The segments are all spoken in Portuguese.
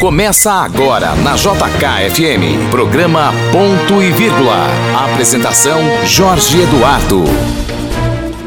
Começa agora na JKFM, programa Ponto e Vírgula. Apresentação Jorge Eduardo.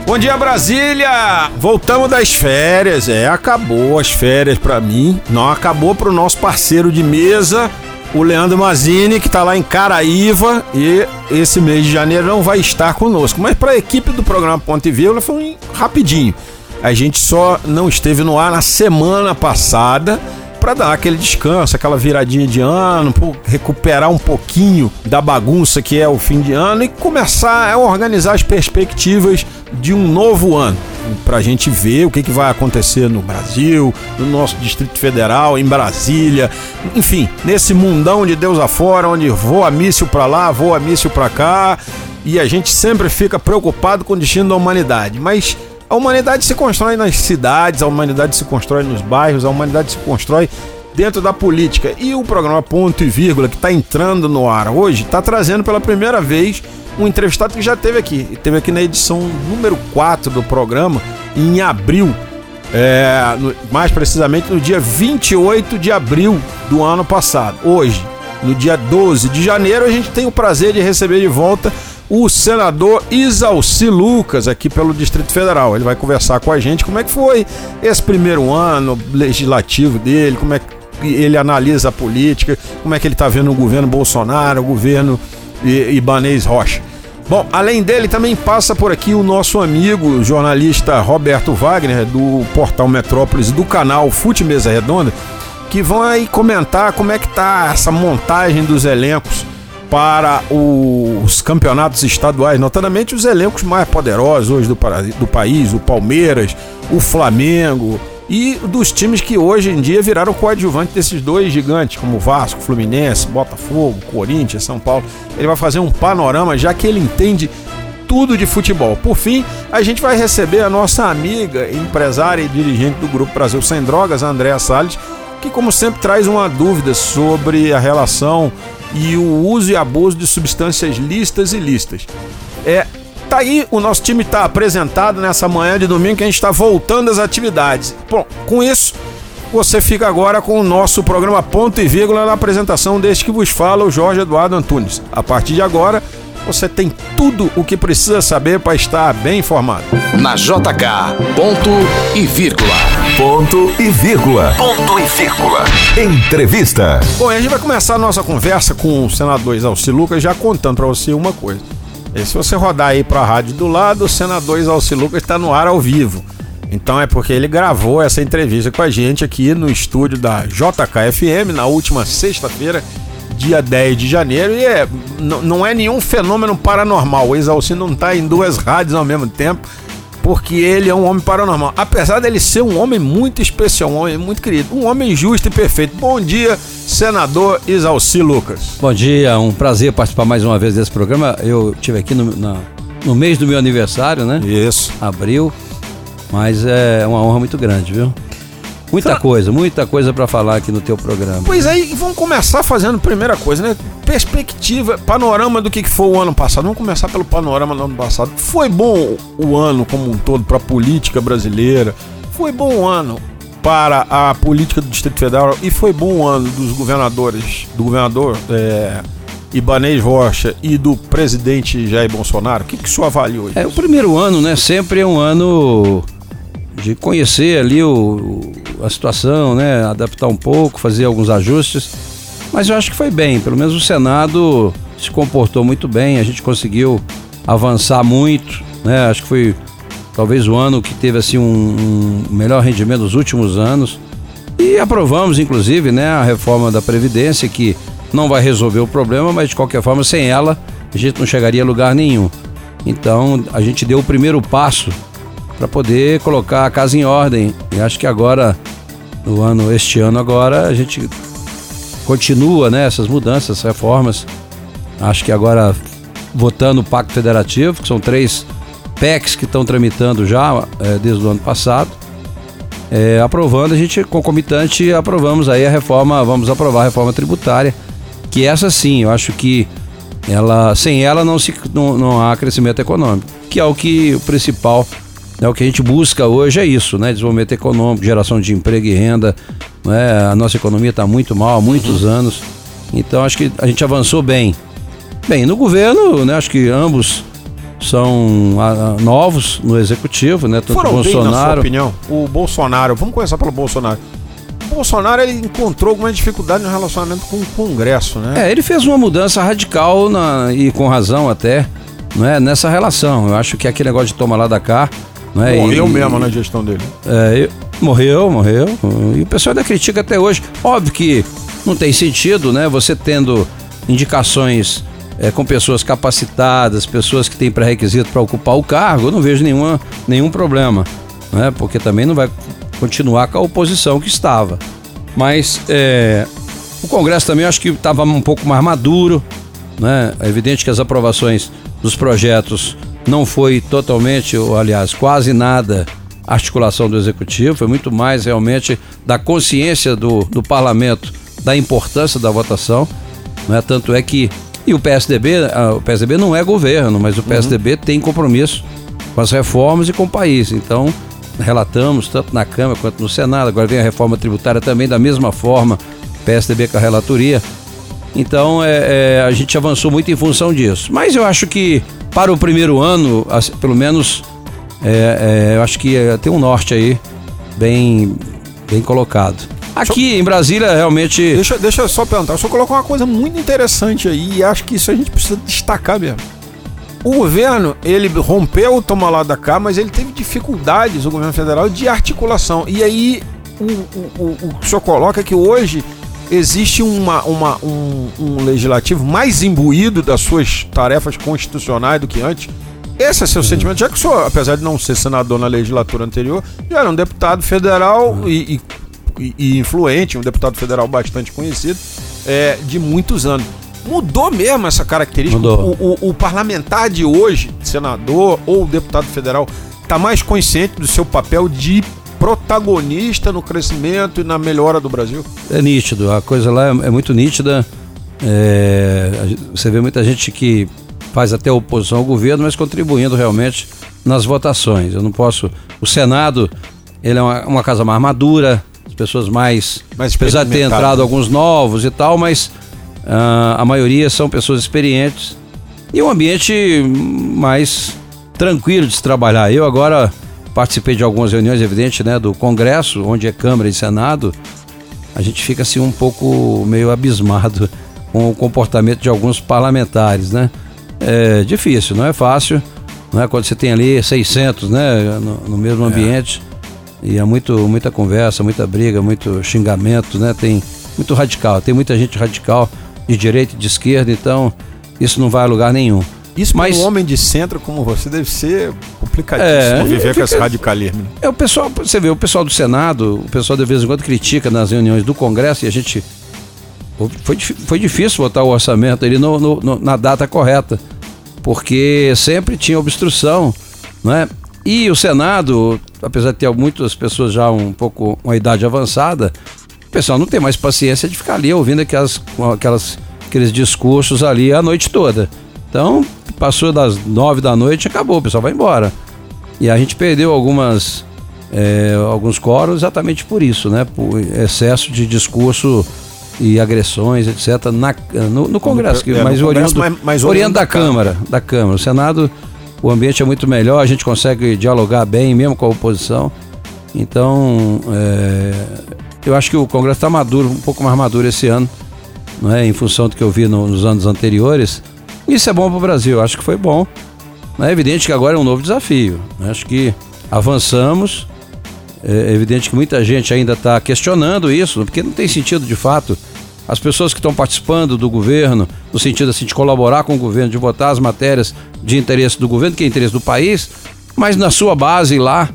Bom dia Brasília! Voltamos das férias, é, acabou as férias pra mim, não acabou pro nosso parceiro de mesa, o Leandro Mazini, que tá lá em Caraíva e esse mês de janeiro não vai estar conosco. Mas pra equipe do programa Ponto e Vírgula foi rapidinho. A gente só não esteve no ar na semana passada para dar aquele descanso, aquela viradinha de ano, recuperar um pouquinho da bagunça que é o fim de ano e começar a organizar as perspectivas de um novo ano. Para a gente ver o que, que vai acontecer no Brasil, no nosso Distrito Federal, em Brasília, enfim, nesse mundão de Deus afora, onde voa míssil para lá, voa míssil para cá, e a gente sempre fica preocupado com o destino da humanidade. Mas a humanidade se constrói nas cidades, a humanidade se constrói nos bairros, a humanidade se constrói dentro da política. E o programa Ponto e Vírgula, que está entrando no ar hoje, está trazendo pela primeira vez um entrevistado que já teve aqui. Teve aqui na edição número 4 do programa, em abril. É, no, mais precisamente no dia 28 de abril do ano passado. Hoje, no dia 12 de janeiro, a gente tem o prazer de receber de volta o senador Isalci Lucas, aqui pelo Distrito Federal. Ele vai conversar com a gente como é que foi esse primeiro ano legislativo dele, como é que ele analisa a política, como é que ele está vendo o governo Bolsonaro, o governo Ibanez Rocha. Bom, além dele também passa por aqui o nosso amigo jornalista Roberto Wagner, do portal Metrópolis do canal Fute Mesa Redonda, que vão aí comentar como é que tá essa montagem dos elencos para os campeonatos estaduais, notadamente os elencos mais poderosos hoje do, do país, o Palmeiras, o Flamengo e dos times que hoje em dia viraram coadjuvante desses dois gigantes, como Vasco, Fluminense, Botafogo, Corinthians, São Paulo. Ele vai fazer um panorama, já que ele entende tudo de futebol. Por fim, a gente vai receber a nossa amiga, empresária e dirigente do Grupo Brasil Sem Drogas, Andréa Salles, que como sempre traz uma dúvida sobre a relação e o uso e abuso de substâncias listas e listas. É, tá aí, o nosso time está apresentado nessa manhã de domingo que a gente está voltando às atividades. Bom, com isso, você fica agora com o nosso programa Ponto e Vírgula na apresentação deste que vos fala, o Jorge Eduardo Antunes. A partir de agora, você tem tudo o que precisa saber para estar bem informado. Na JK, ponto e vírgula. Ponto e vírgula. Ponto e vírgula. Entrevista. Bom, a gente vai começar a nossa conversa com o senador Exalci Lucas já contando para você uma coisa. E se você rodar aí para a rádio do lado, o senador Exalci Lucas está no ar ao vivo. Então é porque ele gravou essa entrevista com a gente aqui no estúdio da JKFM na última sexta-feira, dia 10 de janeiro, e é, não é nenhum fenômeno paranormal. O Exalci não está em duas rádios ao mesmo tempo, porque ele é um homem paranormal. Apesar dele ser um homem muito especial, um homem muito querido, um homem justo e perfeito. Bom dia, senador Exalci Lucas. Bom dia, um prazer participar mais uma vez desse programa. Eu tive aqui no, na, no mês do meu aniversário, né? Isso. Abril. Mas é uma honra muito grande, viu? Muita coisa, muita coisa para falar aqui no teu programa. Pois aí, vamos começar fazendo primeira coisa, né? Perspectiva, panorama do que foi o ano passado. Vamos começar pelo panorama do ano passado. Foi bom o ano como um todo para a política brasileira. Foi bom o ano para a política do Distrito Federal e foi bom o ano dos governadores, do governador é, Ibanez Rocha e do presidente Jair Bolsonaro. O que, que o senhor avaliou? É, o primeiro ano, né? Sempre é um ano de conhecer ali o, a situação, né? Adaptar um pouco, fazer alguns ajustes. Mas eu acho que foi bem. Pelo menos o Senado se comportou muito bem. A gente conseguiu avançar muito, né? Acho que foi talvez o ano que teve assim um, um melhor rendimento dos últimos anos. E aprovamos, inclusive, né, a reforma da Previdência, que não vai resolver o problema, mas de qualquer forma, sem ela, a gente não chegaria a lugar nenhum. Então, a gente deu o primeiro passo para poder colocar a casa em ordem. E acho que agora, no ano, este ano agora, a gente continua né, essas mudanças, reformas. Acho que agora votando o Pacto Federativo, que são três PECs que estão tramitando já é, desde o ano passado. É, aprovando, a gente, concomitante, aprovamos aí a reforma, vamos aprovar a reforma tributária, que essa sim, eu acho que ela, sem ela não, se, não, não há crescimento econômico, que é o que o principal Né? O que a gente busca hoje é isso, né? Desenvolvimento econômico, geração de emprego e renda. Né? A nossa economia está muito mal há muitos uhum. anos. Então acho que a gente avançou bem. Bem, no governo, né, acho que ambos são a, a, novos no executivo, né? Tanto Foram Bolsonaro. Bem, na sua opinião, o Bolsonaro, vamos começar pelo Bolsonaro. O Bolsonaro ele encontrou alguma dificuldade no relacionamento com o Congresso, né? É, ele fez uma mudança radical na, e com razão até, não é, nessa relação. Eu acho que aquele negócio de tomar lá da cá, não é? Morreu e, mesmo na gestão dele. É, morreu, morreu. E o pessoal ainda critica até hoje. Óbvio que não tem sentido, né? Você tendo indicações é, com pessoas capacitadas, pessoas que têm pré-requisito para ocupar o cargo, eu não vejo nenhuma, nenhum problema, né? porque também não vai continuar com a oposição que estava. Mas é, o Congresso também acho que estava um pouco mais maduro, né? é evidente que as aprovações dos projetos não foi totalmente, ou aliás, quase nada articulação do executivo, foi muito mais realmente da consciência do, do parlamento da importância da votação. Né? Tanto é que e o PSDB, o PSDB não é governo, mas o PSDB uhum. tem compromisso com as reformas e com o país. Então, relatamos tanto na Câmara quanto no Senado. Agora vem a reforma tributária também da mesma forma, PSDB com a relatoria. Então, é, é, a gente avançou muito em função disso. Mas eu acho que para o primeiro ano, pelo menos, é, é, eu acho que é, tem um norte aí bem, bem colocado. Aqui em Brasília, realmente. Deixa, deixa eu só perguntar. O senhor colocou uma coisa muito interessante aí e acho que isso a gente precisa destacar mesmo. O governo, ele rompeu o toma lá da cá, mas ele teve dificuldades, o governo federal, de articulação. E aí, o, o, o, o senhor coloca é que hoje existe uma, uma, um, um legislativo mais imbuído das suas tarefas constitucionais do que antes. Esse é seu uhum. sentimento, já que o senhor, apesar de não ser senador na legislatura anterior, já era um deputado federal uhum. e, e e, influente, um deputado federal bastante conhecido, é, de muitos anos. Mudou mesmo essa característica. O, o, o, parlamentar de hoje, senador ou deputado federal, está mais consciente do seu papel de protagonista no crescimento e na melhora do Brasil? É nítido, a coisa lá é, é muito nítida. É, você vê muita gente que faz até oposição ao governo, mas contribuindo realmente nas votações. Eu não posso. O Senado, ele é uma, uma casa mais madura, as pessoas mais. mais apesar de ter entrado alguns novos e tal, mas uh, a maioria são pessoas experientes e um ambiente mais tranquilo de se trabalhar. Eu agora participei de algumas reuniões, evidente, né, do Congresso, onde é Câmara e Senado. A gente fica assim um pouco meio abismado com o comportamento de alguns parlamentares, né? É difícil, não é fácil, não é quando você tem ali 600, né, no, no mesmo é. ambiente. E há muito, muita conversa, muita briga, muito xingamento, né? Tem muito radical, tem muita gente radical de direita e de esquerda, então isso não vai a lugar nenhum. Isso mas um homem de centro como você deve ser complicadíssimo é, viver fica, com esse radicalismo. É o pessoal, você vê, o pessoal do Senado, o pessoal de vez em quando critica nas reuniões do Congresso e a gente foi, foi difícil votar o orçamento ali no, no, na data correta, porque sempre tinha obstrução, não é? E o Senado, apesar de ter muitas pessoas já um pouco uma idade avançada, o pessoal não tem mais paciência de ficar ali ouvindo aquelas, aquelas, aqueles discursos ali a noite toda. Então, passou das nove da noite, acabou, o pessoal vai embora. E a gente perdeu algumas é, alguns coros exatamente por isso, né? Por excesso de discurso e agressões, etc. Na, no, no Congresso, que é, mais, mais oriento da Câmara, da Câmara. O Senado o ambiente é muito melhor, a gente consegue dialogar bem mesmo com a oposição. Então, é, eu acho que o Congresso está maduro, um pouco mais maduro esse ano, não é? em função do que eu vi no, nos anos anteriores. Isso é bom para o Brasil, acho que foi bom. É evidente que agora é um novo desafio. Né? Acho que avançamos. É evidente que muita gente ainda está questionando isso, porque não tem sentido de fato as pessoas que estão participando do governo, no sentido assim, de colaborar com o governo, de votar as matérias de interesse do governo, que é interesse do país, mas na sua base lá,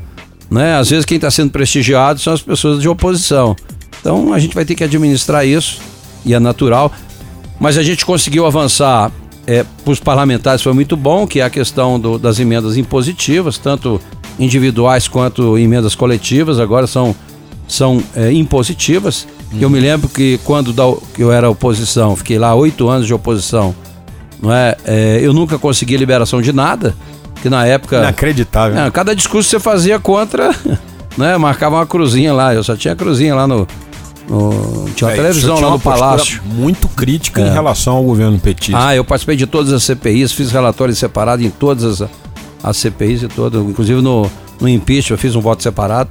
né, às vezes quem está sendo prestigiado são as pessoas de oposição. Então a gente vai ter que administrar isso, e é natural. Mas a gente conseguiu avançar é, para os parlamentares, foi muito bom, que é a questão do, das emendas impositivas, tanto individuais quanto emendas coletivas, agora são, são é, impositivas. Uhum. Eu me lembro que quando da, eu era oposição, fiquei lá oito anos de oposição, não é? é? Eu nunca consegui liberação de nada. Que na época. Inacreditável. É, cada discurso que você fazia contra, né? Marcava uma cruzinha lá. Eu só tinha cruzinha lá no. No- tinha uma É, televisão tinha lá no palácio. Muito crítica É. em relação ao governo petista. Ah, eu participei de todas as CPIs, fiz relatórios separados em todas as, as CPIs e todas, inclusive no, no impeachment eu fiz um voto separado.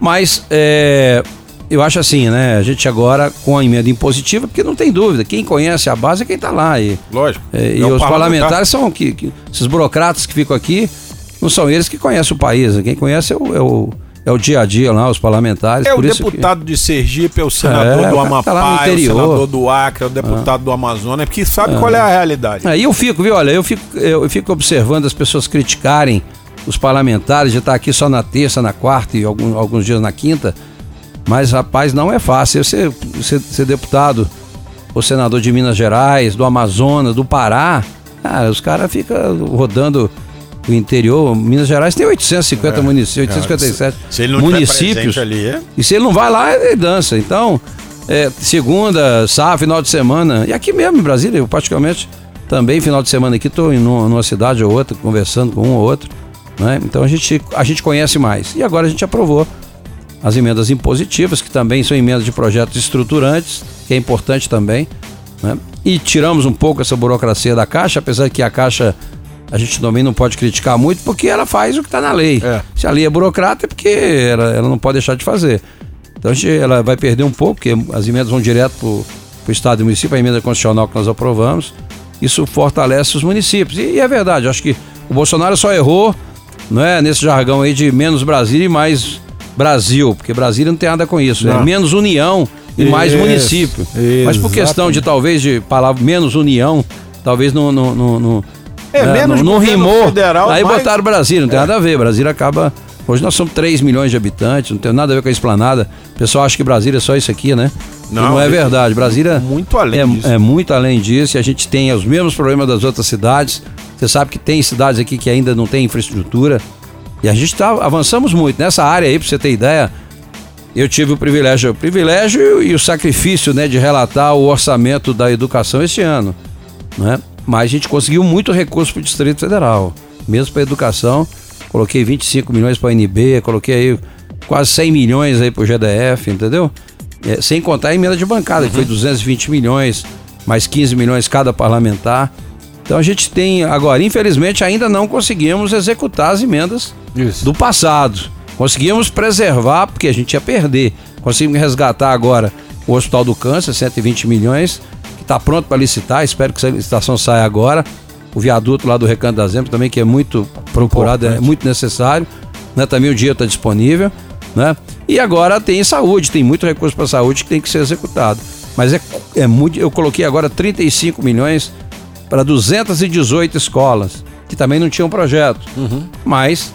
Mas é, eu acho assim, né? A gente agora com a emenda impositiva, porque não tem dúvida, quem conhece a base é quem está lá. E, Lógico. é, e É o os parlamentar. parlamentares são que, que- esses burocratas que ficam aqui, não são eles que conhecem o país. né? Quem conhece é o, é o, é o dia a dia lá, os parlamentares. É o isso que- deputado de Sergipe, é o senador É, do tá Amapá, é o senador do Acre, é o deputado do Amazonas, porque sabe qual é a realidade. Aí eu fico, viu? Olha, eu fico, eu fico observando as pessoas criticarem os parlamentares de estar aqui só na terça, na quarta e algum- alguns dias na quinta. Mas, rapaz, não é fácil. Você ser, ser deputado ou senador de Minas Gerais, do Amazonas, do Pará, cara, os caras ficam rodando o interior. Minas Gerais tem 850 municípios, 857 É, Se municípios. ali, é? E se ele não vai lá, ele dança. Então, é, segunda, sábado, final de semana. E aqui mesmo em Brasília, eu praticamente também, final de semana aqui, estou numa, numa cidade ou outra, conversando com um ou outro. Né? Então a gente, a gente conhece mais. E agora a gente aprovou as emendas impositivas, que também são emendas de projetos estruturantes, que é importante também. Né? E tiramos um pouco essa burocracia da Caixa, apesar que a Caixa a gente também não pode criticar muito, porque ela faz o que está na lei. É. Se a lei é burocrata, é porque ela, ela não pode deixar de fazer. Então a gente, ela vai perder um pouco, porque as emendas vão direto para o Estado e município, a emenda constitucional que nós aprovamos. Isso fortalece os municípios. E, e é verdade, acho que o Bolsonaro só errou não é, nesse jargão aí de menos Brasília e mais Brasil, porque Brasília não tem nada com isso. É menos união e mais Isso, município. Mas por questão de exatamente. talvez de palavra menos união, talvez não. não, não, não É, né, menos não, não rimou. federal, aí mais- botaram Brasília, não tem nada a ver. Brasília acaba. Hoje nós somos 3 milhões de habitantes, não tem nada a ver com a esplanada. O pessoal acha que Brasília é só isso aqui, né? E Não, não é é verdade. Brasília muito além é, disso. é muito além disso e a gente tem os mesmos problemas das outras cidades. Você sabe que tem cidades aqui que ainda não tem infraestrutura. E a gente tá, avançamos muito. Nessa área aí, pra você ter ideia, eu tive o privilégio, o privilégio e o sacrifício né, de relatar o orçamento da educação este ano. Né? Mas a gente conseguiu muito recurso para o Distrito Federal. Mesmo para educação, coloquei 25 milhões para a NB, coloquei aí quase 100 milhões aí para o GDF, entendeu? É, sem contar a emenda de bancada, que foi 220 milhões, mais 15 milhões cada parlamentar. Então a gente tem agora, infelizmente, ainda não conseguimos executar as emendas Isso. do passado. Conseguimos preservar, porque a gente ia perder. Conseguimos resgatar agora o Hospital do Câncer, 120 milhões, que está pronto para licitar. Espero que essa licitação saia agora. O viaduto lá do Recanto das Embas também, que é muito procurado, é Importante. muito necessário. Né? Também o dinheiro está disponível. Né? E agora tem saúde, tem muito recurso para saúde que tem que ser executado. Mas é, é muito. Eu coloquei agora 35 milhões para 218 escolas, que também não tinham projeto. Mas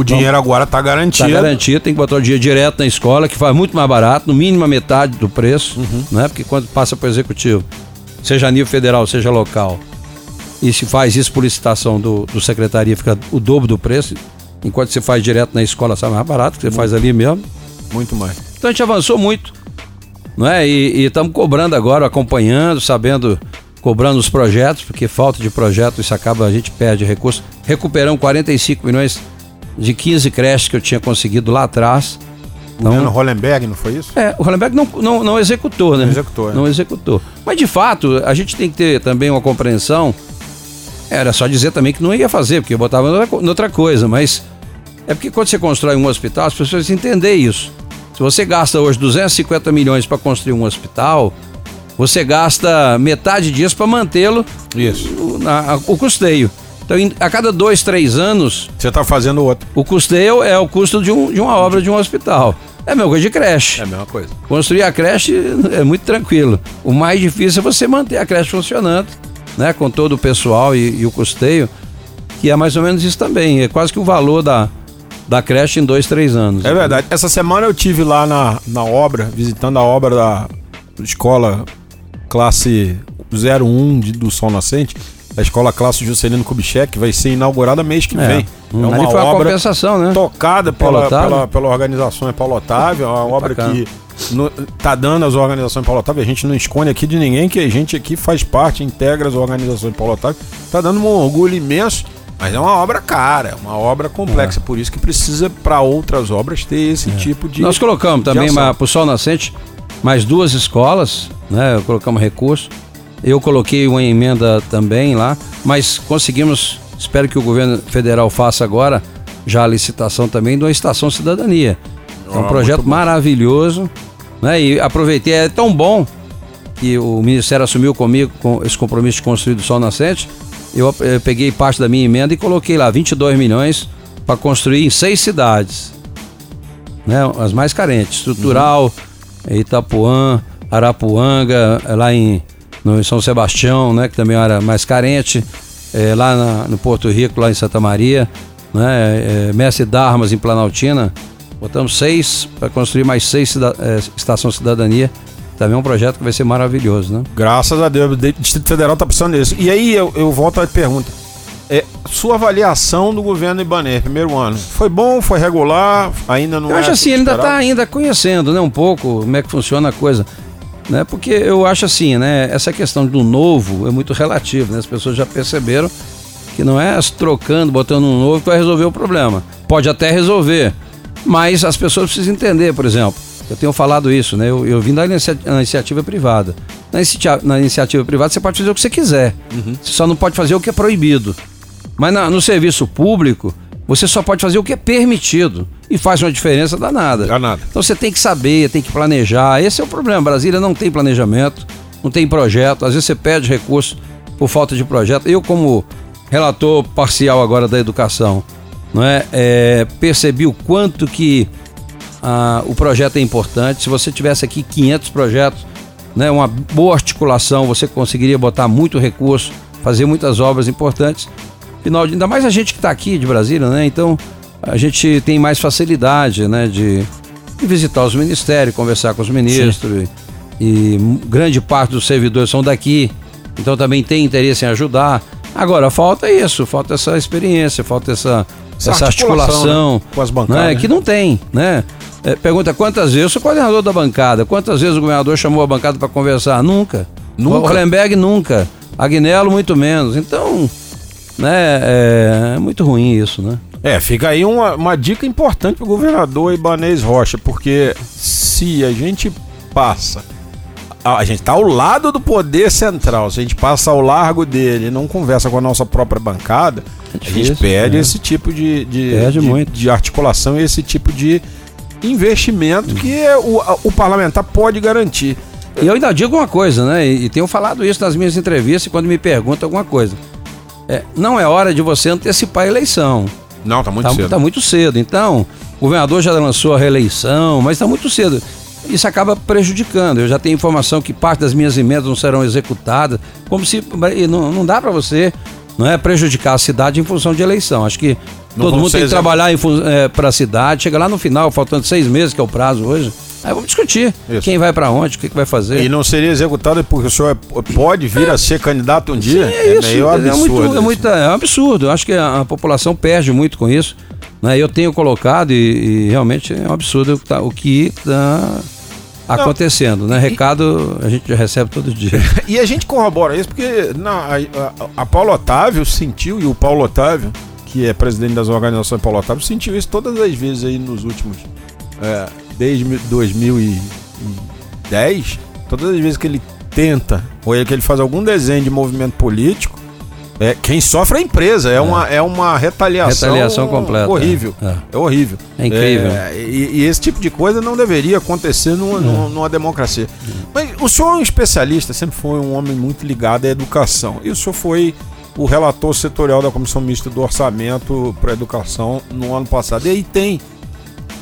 O dinheiro agora está Está garantido. garantido, tem que botar o dinheiro direto na escola, que faz muito mais barato, no mínimo a metade do preço, Uhum. né? Porque quando passa para o executivo, seja a nível federal, seja local, e se faz isso por licitação do, do secretaria, fica o dobro do preço, enquanto você faz direto na escola, sai mais barato, que você faz ali mesmo. Muito mais. Então a gente avançou muito, não é? E estamos cobrando agora, acompanhando, sabendo, cobrando os projetos, porque falta de projeto, isso acaba, a gente perde recurso. Recuperamos 45 milhões de 15 creches que eu tinha conseguido lá atrás. Então, Hollenberg, não foi isso? é, o Hollenberg não, não, não executou, né? Não executou, é. Não executou. Mas de fato, a gente tem que ter também uma compreensão. Era só dizer também que não ia fazer, porque eu botava noutra, co- noutra coisa, mas é porque quando você constrói um hospital, as pessoas entender isso. Se você gasta hoje 250 milhões para construir um hospital, você gasta metade disso para mantê-lo Isso. o- na- o custeio. Então, a cada dois, três anos, Você está fazendo outro. o custeio é o custo de, um- de uma obra de um hospital. É a mesma coisa de creche. É a mesma coisa. Construir a creche é muito tranquilo. O mais difícil é você manter a creche funcionando, né? Com todo o pessoal e, e o custeio, que é mais ou menos isso também. É quase que o valor da, da creche em dois, três anos. É verdade. Essa semana eu tive lá na, na obra, visitando a obra da escola classe 01 de- do Sol Nascente, a escola classe Juscelino Kubitschek, vai ser inaugurada mês que É. vem. Hum, ali foi uma compensação, né? tocada Paulo pela, pela, pela organização é Paulo Otávio, é uma obra bacana. que no- tá dando as organizações Paulo Otávio. A gente não esconde aqui de ninguém que a gente aqui faz parte, integra as organizações Paulo Otávio. Tá dando um orgulho imenso Mas é uma obra cara, é uma obra complexa, por isso que precisa para outras obras ter esse tipo de. Nós colocamos de também para o Sol Nascente mais duas escolas, né? Colocamos recurso. Eu coloquei uma emenda também lá, mas conseguimos, espero que o governo federal faça agora já a licitação também de uma estação cidadania. É um Ah, projeto maravilhoso, né? E aproveitei, é tão bom que o Ministério assumiu comigo com esse compromisso de construir do Sol Nascente. Eu, eh, peguei parte da minha emenda e coloquei lá 22 milhões para construir em seis cidades, né? As mais carentes, Estrutural, Itapuã, Arapuanga, lá em, no, São Sebastião, né? Que também era mais carente, eh, lá na- no Porto Rico, lá em Santa Maria, né? eh, Mestre Darmas em Planaltina. Botamos seis para construir mais seis cida, eh, estação cidadania. Também é um projeto que vai ser maravilhoso, né? Graças a Deus, o Distrito Federal está precisando disso. E aí eu, eu volto à pergunta. É, sua avaliação do governo Ibanez, primeiro ano, foi bom, foi regular, ainda não Eu é acho assim, ele ainda está ainda conhecendo, né, um pouco como é que funciona a coisa. Né? Porque eu acho assim, né, essa questão do novo é muito relativo, né? As pessoas já perceberam que não é trocando, botando um novo que vai resolver o problema. Pode até resolver, mas as pessoas precisam entender, por exemplo. Eu tenho falado isso, né? Eu, eu vim da inicia- na iniciativa privada. Na, inicia- na iniciativa privada você pode fazer o que você quiser. Você só não pode fazer o que é proibido. Mas na- no serviço público, você só pode fazer o que é permitido. E faz uma diferença danada. Danada. Então você tem que saber, tem que planejar. Esse é o problema. Brasília não tem planejamento, não tem projeto. Às vezes você perde recurso por falta de projeto. Eu, como relator parcial agora da educação, não é, É, percebi o quanto que ah, o projeto é importante. Se você tivesse aqui 500 projetos, né, uma boa articulação, você conseguiria botar muito recurso, fazer muitas obras importantes. Final de, ainda mais a gente que está aqui de Brasília, né? Então a gente tem mais facilidade, né, de, de visitar os ministérios, conversar com os ministros. E, e grande parte dos servidores são daqui, então também tem interesse em ajudar. Agora falta isso, falta essa experiência, falta essa, Essa essa, articulação, articulação, né, com as bancadas, né, né? que não tem, né? É, pergunta quantas vezes eu sou coordenador da bancada, quantas vezes o governador chamou a bancada para conversar? Nunca. Nunca? O Hollenberg nunca. Agnello muito menos. Então, né, é, é muito ruim isso, né? É, fica aí uma, uma dica importante pro governador Ibanez Rocha, porque se a gente passa. A a gente tá ao lado do poder central, se a gente passa ao largo dele e não conversa com a nossa própria bancada, a gente difícil, perde é. esse tipo de, de, de, de articulação e esse tipo de investimento que é o, o parlamentar pode garantir. E eu ainda digo uma coisa, né? E, e tenho falado isso nas minhas entrevistas quando me perguntam alguma coisa. É, não é hora de você antecipar a eleição. Não, tá muito Tá, cedo. tá muito cedo. Então, o governador já lançou a reeleição, mas está muito cedo. Isso acaba prejudicando. Eu já tenho informação que parte das minhas emendas não serão executadas, como se não, não dá para você não é prejudicar a cidade em função de eleição. Acho que Não todo mundo tem que trabalhar para a cidade. Chega lá no final, faltando seis meses, que é o prazo hoje. Aí vamos discutir Isso. quem vai para onde, o que, que vai fazer. E não seria executado porque o senhor é- pode vir a ser candidato um dia? É isso, meio é, absurdo. muito, é, muita- é um absurdo. Eu acho que a, a população perde muito com isso. Né? Eu tenho colocado e, e realmente é um absurdo o que tá- o que está acontecendo. Né? Recado a gente já recebe todo dia. E a gente corrobora isso porque na, a, a, a Paulo Otávio sentiu, e o Paulo Otávio, que é presidente das organizações Paulo Otávio, sentiu isso todas as vezes aí nos últimos. é, desde mi- 2010, todas as vezes que ele tenta, ou é que ele faz algum desenho de movimento político, é, quem sofre é a empresa, é, Uma, é uma retaliação, Retaliação completa, horrível. é. É, horrível. É incrível. É, e, e esse tipo de coisa não deveria acontecer numa, numa- numa democracia. Mas o senhor é um especialista, sempre foi um homem muito ligado à educação. E o senhor foi o relator setorial da Comissão Mista do Orçamento para a Educação no ano passado. E aí tem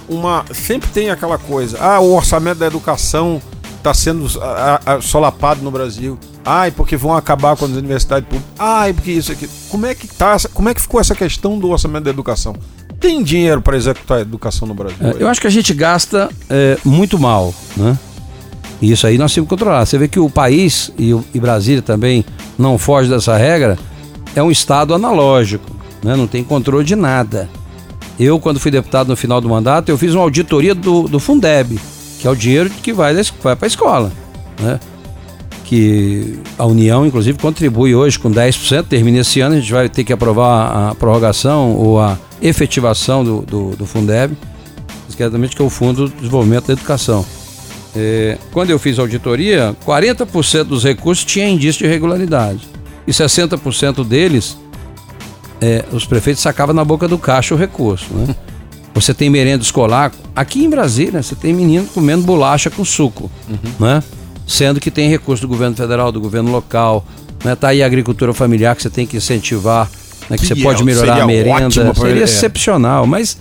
uma. Sempre tem aquela coisa. Ah, o orçamento da educação está sendo ah, ah, solapado no Brasil. Ai, porque vão acabar com as universidades públicas. Ai, porque isso aqui. Como é que tá? Como é que ficou essa questão do orçamento da educação? Tem dinheiro para executar a educação no Brasil? É, eu acho que a gente gasta é, muito mal, né? E isso aí nós temos que controlar. Você vê que o país e, o- e Brasília também não foge dessa regra. É um estado analógico, né? Não tem controle de nada. Eu, quando fui deputado no final do mandato, eu fiz uma auditoria do, do Fundeb, que é o dinheiro que vai, vai para a escola, né? que a União, inclusive, contribui hoje com 10%, termina esse ano, a gente vai ter que aprovar a prorrogação ou a efetivação do, do, do Fundeb, que é o Fundo de Desenvolvimento da Educação. É, quando eu fiz a auditoria, 40% dos recursos tinha indício de irregularidade e 60% deles é, os prefeitos sacavam na boca do caixa o recurso. Né? Você tem merenda escolar, aqui em Brasília, você tem menino comendo bolacha com suco, uhum. né? sendo que tem recurso do governo federal, do governo local, né? tá aí a agricultura familiar que você tem que incentivar, né? que, que você pode melhorar a merenda, seria é. excepcional, mas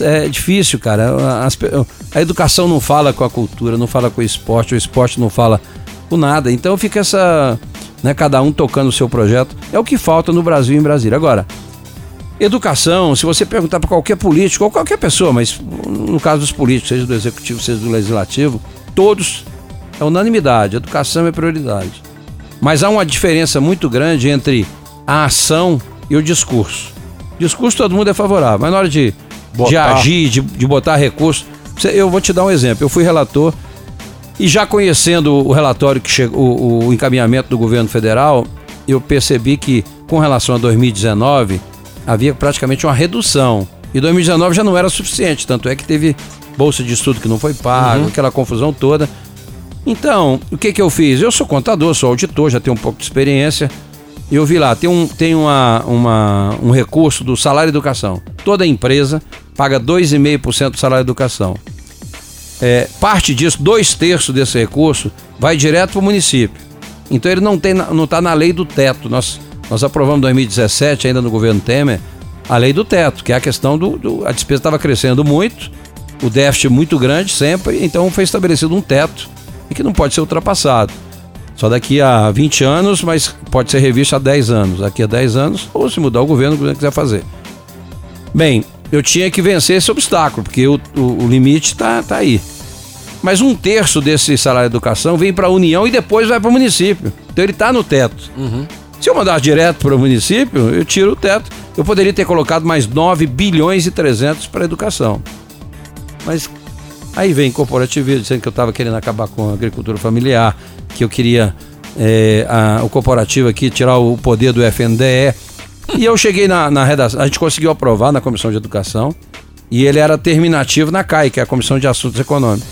é difícil, cara. As, a educação não fala com a cultura, não fala com o esporte, o esporte não fala com nada. Então fica essa né? Cada um tocando o seu projeto. É o que falta no Brasil e em Brasília. Agora, educação, se você perguntar para qualquer político ou qualquer pessoa, mas no caso dos políticos, seja do executivo, seja do legislativo, todos é unanimidade, educação é prioridade. Mas há uma diferença muito grande entre a ação e o discurso. Discurso todo mundo é favorável, mas na hora de, de agir, de, de botar recurso, eu vou te dar um exemplo. Eu fui relator e já conhecendo o relatório que chegou, o, o encaminhamento do governo federal, eu percebi que com relação a 2019 havia praticamente uma redução. E 2019 já não era suficiente, tanto é que teve bolsa de estudo que não foi pago, uhum. aquela confusão toda. Então, o que que eu fiz? Eu sou contador, sou auditor, já tenho um pouco de experiência. E eu vi lá, tem, um, tem uma, uma, um recurso do salário educação. Toda empresa paga 2,5% do salário educação é, parte disso, dois terços desse recurso, vai direto para o município. Então ele não está não tá na lei do teto. Nós, nós aprovamos em 2017, ainda no governo Temer, a lei do teto, que é a questão do. do a despesa estava crescendo muito, o déficit muito grande sempre, então foi estabelecido um teto e que não pode ser ultrapassado. Só daqui a 20 anos, mas pode ser revisto a 10 anos. Daqui a 10 anos, ou se mudar o governo, o governo quiser fazer. Bem, eu tinha que vencer esse obstáculo, porque o, o, o limite está tá aí. Mas um terço desse salário de educação vem para a União e depois vai para o município. Então ele está no teto. Uhum. Se eu mandar direto para o município, eu tiro o teto. Eu poderia ter colocado mais 9 bilhões e 300 para a educação. Mas aí vem corporativismo, dizendo que eu estava querendo acabar com a agricultura familiar, que eu queria é, a, o corporativo aqui tirar o poder do FNDE. E eu cheguei na, na redação, a gente conseguiu aprovar na Comissão de Educação, e ele era terminativo na CAI, que é a Comissão de Assuntos Econômicos.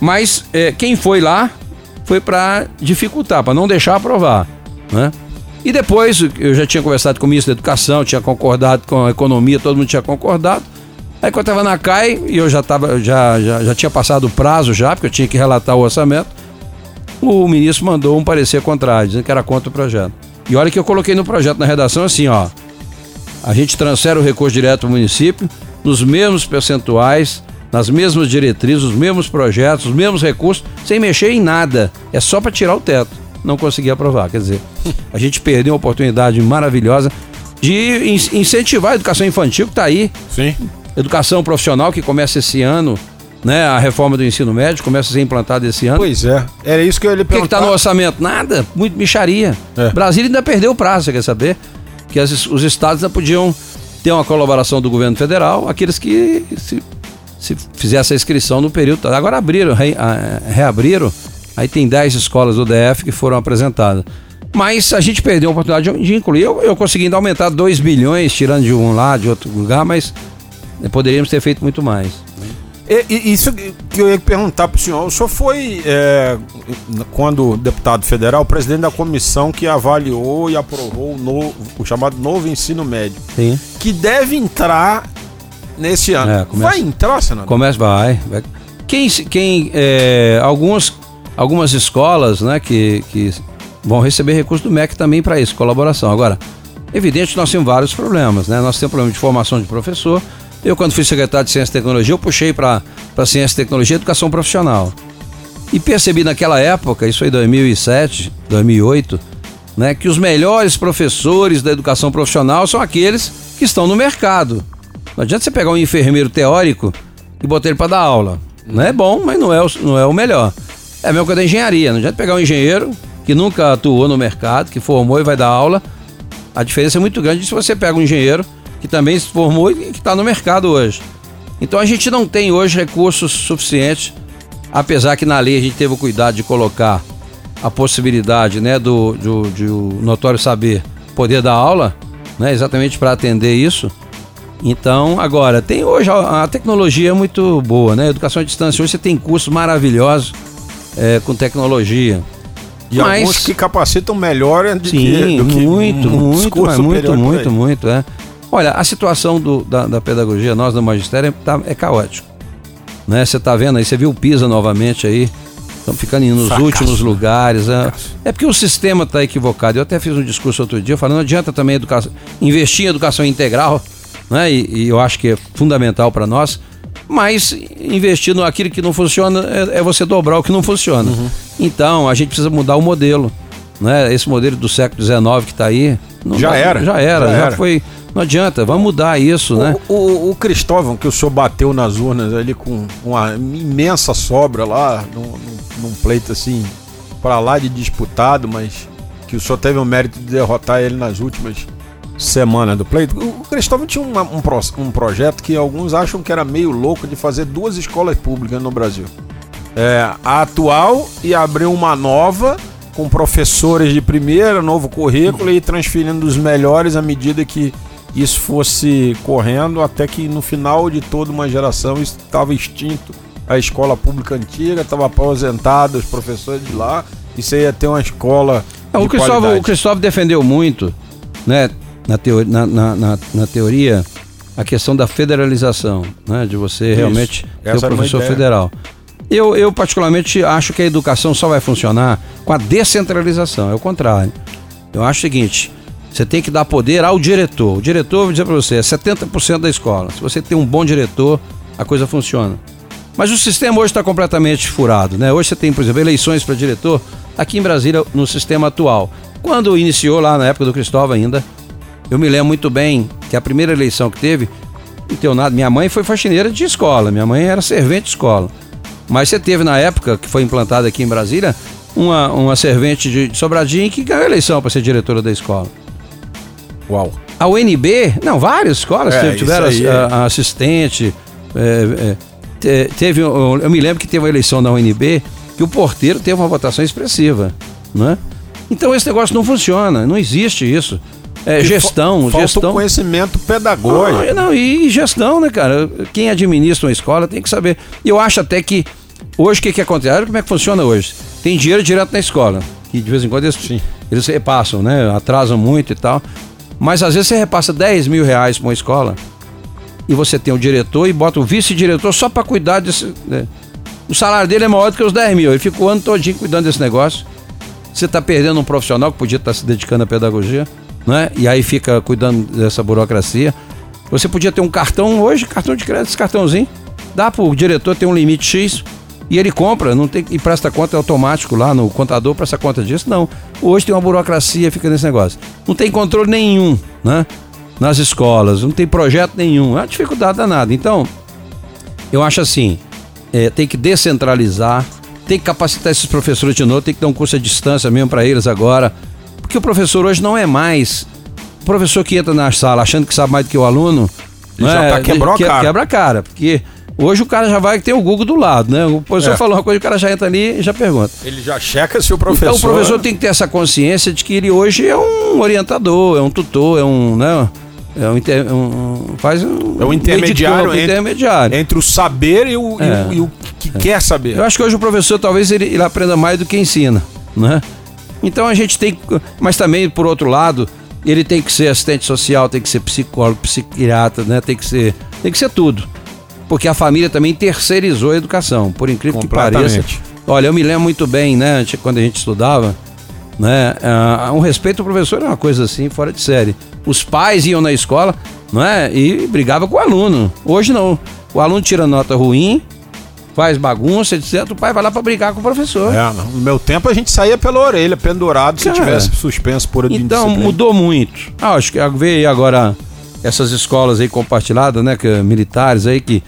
Mas é, quem foi lá foi para dificultar, para não deixar aprovar, né? E depois eu já tinha conversado com o ministro da Educação, tinha concordado com a economia, todo mundo tinha concordado. Aí quando eu estava na CAI e eu já, tava, já, já, já tinha passado o prazo já, porque eu tinha que relatar o orçamento, o ministro mandou um parecer contrário, dizendo que era contra o projeto. E olha que eu coloquei no projeto na redação assim, ó. A gente transfere o recurso direto ao município nos mesmos percentuais, nas mesmas diretrizes, os mesmos projetos, os mesmos recursos, sem mexer em nada. É só para tirar o teto. Não consegui aprovar. Quer dizer, a gente perdeu uma oportunidade maravilhosa de incentivar a educação infantil que está aí. Sim. Educação profissional que começa esse ano né? A reforma do ensino médio começa a ser implantada esse ano. Pois é, era isso que eu ia lhe perguntar. O que está no orçamento? Nada, muito micharia. É. Brasília ainda perdeu o prazo, você quer saber? Que as, os estados ainda podiam ter uma colaboração do governo federal, aqueles que se, se fizesse a inscrição no período. Agora abriram, re, a, reabriram, aí tem 10 escolas do DF que foram apresentadas. Mas a gente perdeu a oportunidade de, de incluir. Eu, eu consegui ainda aumentar 2 bilhões, tirando de um lá, de outro lugar, mas poderíamos ter feito muito mais. E, isso que eu ia perguntar para o senhor. O senhor foi, é, quando deputado federal, presidente da comissão que avaliou e aprovou o, novo, o chamado novo ensino médio. Sim. Que deve entrar nesse ano. É, começa, vai entrar, senador? Começa, vai. vai. Quem, quem é, alguns, algumas escolas né, que, que vão receber recurso do MEC também para isso, colaboração. Agora, evidente que nós temos vários problemas. Né? Nós temos problema de formação de professor, eu, quando fui secretário de Ciência e Tecnologia, eu puxei para Ciência, Tecnologia e Educação Profissional. E percebi naquela época, isso foi 2007, 2008, né, que os melhores professores da educação profissional são aqueles que estão no mercado. Não adianta você pegar um enfermeiro teórico e botar ele para dar aula. Não é bom, mas não é, o, não é o melhor. É a mesma coisa da engenharia. Não adianta pegar um engenheiro que nunca atuou no mercado, que formou e vai dar aula. A diferença é muito grande se você pega um engenheiro que também se formou e que está no mercado hoje. Então a gente não tem hoje recursos suficientes apesar que na lei a gente teve o cuidado de colocar a possibilidade né, do, do, do notório saber poder dar aula, né, exatamente para atender isso. Então, agora, tem hoje a, a, tecnologia é muito boa, né? Educação à distância, hoje você tem cursos maravilhosos é, com tecnologia. E mas, alguns que capacitam melhor do sim, que, do que muito, muito, muito, muito, muito, é. Olha, a situação do, da, da pedagogia, nós do magistério, tá, é caótico. Né? Você está vendo aí, você viu o PISA novamente aí, estão ficando nos Fracasso. últimos lugares. É, é, porque o sistema está equivocado. Eu até fiz um discurso outro dia falando, não adianta também educação, investir em educação integral, né? E, e eu acho que é fundamental para nós. Mas investir naquilo que não funciona é, é, você dobrar o que não funciona. Uhum. Então a gente precisa mudar o modelo. Né? Esse modelo do século XIX que está aí. já, era, já era. Já, já era. foi. Não adianta, vamos mudar isso, o, né? O, o, Cristóvão, que o senhor bateu nas urnas ali com uma imensa sobra lá, num, num pleito assim, para lá de disputado, mas que o senhor teve o mérito de derrotar ele nas últimas semana do Play, o Cristóvão tinha uma, um, pro, um projeto que alguns acham que era meio louco de fazer duas escolas públicas no Brasil. É, a atual e abrir uma nova com professores de primeira, novo currículo e transferindo os melhores à medida que isso fosse correndo, até que no final de toda uma geração estava extinto. A escola pública antiga estava aposentada, os professores de lá, e você ia ter uma escola. Não, o, Cristóvão, o Cristóvão defendeu muito, né? na, teoria, na, na, na, na teoria a questão da federalização, né? de você Isso. realmente ter o professor federal. Eu, eu, particularmente, acho que a educação só vai funcionar com a descentralização, é o contrário. Eu acho o seguinte: você tem que dar poder ao diretor. O diretor, vou dizer para você, é 70% da escola. Se você tem um bom diretor, a coisa funciona. Mas o sistema hoje está completamente furado. Né? Hoje você tem, por exemplo, eleições para diretor aqui em Brasília, no sistema atual. Quando iniciou lá na época do Cristóvão ainda, eu me lembro muito bem que a primeira eleição que teve, não tenho nada. Minha mãe foi faxineira de escola, minha mãe era servente de escola. Mas você teve na época que foi implantada aqui em Brasília uma, uma servente de Sobradinho que ganhou a eleição para ser diretora da escola. Uau. A UNB, não, várias escolas é, tiveram a, é. a, assistente. É, é, teve, eu me lembro que teve uma eleição na UNB que o porteiro teve uma votação expressiva, né? Então esse negócio não funciona, não existe isso. É, gestão, falta gestão. conhecimento pedagógico. Ah, não, e gestão, né, cara? Quem administra uma escola tem que saber. E eu acho até que hoje o que, que acontece? Olha como é que funciona hoje. Tem dinheiro direto na escola. Que de vez em quando eles, Sim. eles repassam, né? Atrasam muito e tal. Mas às vezes você repassa 10 mil reais para uma escola e você tem o diretor e bota o vice-diretor só para cuidar desse. Né? O salário dele é maior do que os 10 mil. Ele fica o ano todinho cuidando desse negócio. Você está perdendo um profissional que podia estar tá se dedicando à pedagogia né? E aí fica cuidando dessa burocracia. Você podia ter um cartão hoje, cartão de crédito, esse cartãozinho, dá pro diretor ter um limite X e ele compra, não tem e presta conta automático lá no contador presta conta disso, não. Hoje tem uma burocracia, fica nesse negócio. Não tem controle nenhum, né? Nas escolas, não tem projeto nenhum, é uma dificuldade danada. Então, eu acho assim, é, tem que descentralizar, tem que capacitar esses professores de novo, tem que dar um curso à distância mesmo para eles agora. Porque o professor hoje não é mais o professor que entra na sala achando que sabe mais do que o aluno. Ele já é, tá quebrou a cara. Quebra a cara, porque hoje o cara já vai ter o Google do lado, né? O professor é. falou uma coisa, o cara já entra ali e já pergunta. Ele já checa se o professor... Então o professor tem que ter essa consciência de que ele hoje é um orientador, é um tutor, é um... Né? É um, inter, um, faz um, é um intermediário, entre, intermediário entre o saber e o, é. e o, e o que é. quer saber. Eu acho que hoje o professor talvez ele, ele aprenda mais do que ensina, né? Então a gente tem. Mas também, por outro lado, ele tem que ser assistente social, tem que ser psicólogo, psiquiatra, né? Tem que ser. Tem que ser tudo. Porque a família também terceirizou a educação, por incrível que pareça. Olha, eu me lembro muito bem, né? Quando a gente estudava, né? Uh, um respeito ao professor é uma coisa assim, fora de série. Os pais iam na escola, não é? E brigavam com o aluno. Hoje não. O aluno tira nota ruim, faz bagunça, etc. O pai vai lá para brigar com o professor. É, no meu tempo a gente saía pela orelha, pendurado, Cara, se tivesse suspenso por Então mudou muito. Ah, acho que veio agora essas escolas aí compartilhadas, né, que, militares aí, que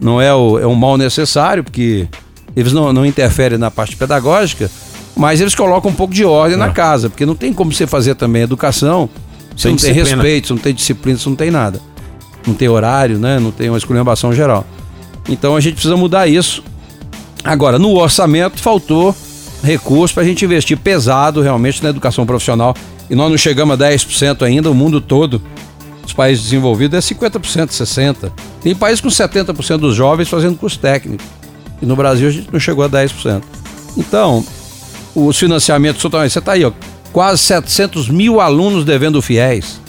não é o, é um mal necessário, porque eles não, não interferem na parte pedagógica, mas eles colocam um pouco de ordem é. na casa, porque não tem como você fazer também educação, você não disciplina. tem respeito, você não tem disciplina, você não tem nada. Não tem horário, né? Não tem uma esculhambação geral. Então a gente precisa mudar isso. Agora, no orçamento faltou recurso para a gente investir pesado realmente na educação profissional. E nós não chegamos a 10% ainda, o mundo todo. Os países desenvolvidos é 50%, 60%. Tem países com 70% dos jovens fazendo curso técnico. E no Brasil a gente não chegou a 10%. Então, os financiamentos, você está aí, ó, quase 700 mil alunos devendo fiéis.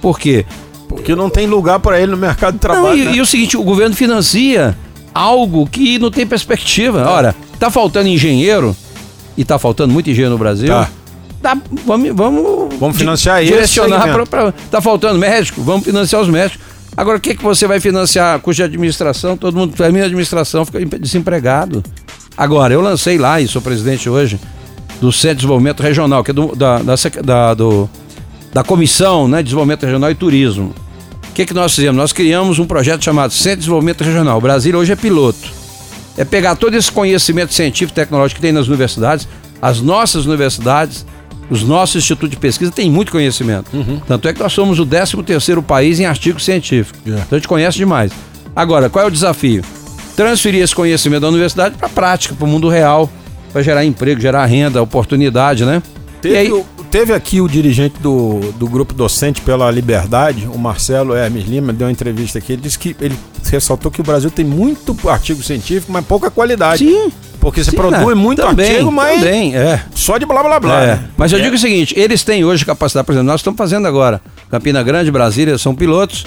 Por quê? Porque não tem lugar para ele no mercado de trabalho. Não, e, né? e o seguinte, o governo financia algo que não tem perspectiva. Ora, tá faltando engenheiro, e tá faltando muito engenheiro no Brasil. Tá. Dá- vamos, vamos, Vamos financiar esse direcionar segmento. para tá faltando médico, vamos financiar os médicos. Agora o que que você vai financiar? Custo de administração, todo mundo termina a administração, fica desempregado. Agora, eu lancei lá e sou presidente hoje do Centro de Desenvolvimento Regional, que é do, da, da, da- do- da Comissão né, de Desenvolvimento Regional e Turismo. O que, que nós fizemos? Nós criamos um projeto chamado Centro de Desenvolvimento Regional. O Brasil hoje é piloto. É pegar todo esse conhecimento científico e tecnológico que tem nas universidades, as nossas universidades, os nossos institutos de pesquisa têm muito conhecimento. Tanto é que nós somos o 13º país em artigo científico. É. Então a gente conhece demais. Agora, qual é o desafio? Transferir esse conhecimento da universidade para a prática, para o mundo real, para gerar emprego, gerar renda, oportunidade, né? Teve, aí- teve aqui o dirigente do, do grupo docente pela liberdade, o Marcelo Hermes Lima, deu uma entrevista aqui. Ele disse que ele ressaltou que o Brasil tem muito artigo científico, mas pouca qualidade. Sim. Porque Sim, produz né? muito também, artigo, mas Também, é. só de blá blá blá. É, né? Mas eu É. digo o seguinte, eles têm hoje capacidade, por exemplo, nós estamos fazendo agora. Campina Grande, Brasília, são pilotos.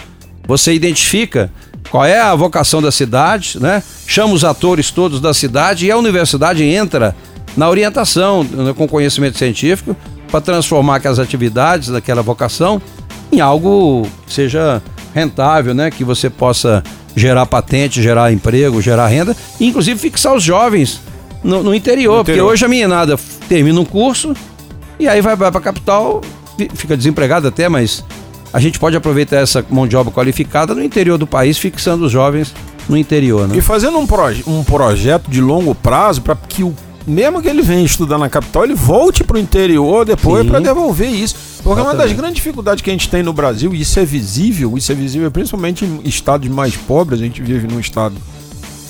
Você identifica qual é a vocação da cidade, né? Chama os atores todos da cidade e a universidade entra na orientação né, com conhecimento científico para transformar aquelas atividades daquela vocação em algo que seja rentável, né? Que você possa gerar patente, gerar emprego, gerar renda, e inclusive fixar os jovens no, no interior, No porque interior. hoje a meninada termina um curso e aí vai, vai para a capital, fi- fica desempregado até, mas a gente pode aproveitar essa mão de obra qualificada no interior do país, fixando os jovens no interior, né? E fazendo um, proje- um projeto de longo prazo para que o mesmo que ele venha estudar na capital, ele volte para o interior depois para devolver isso. Porque uma das Exatamente. grandes dificuldades que a gente tem no Brasil, e isso é visível, isso é visível principalmente em estados mais pobres, a gente vive num estado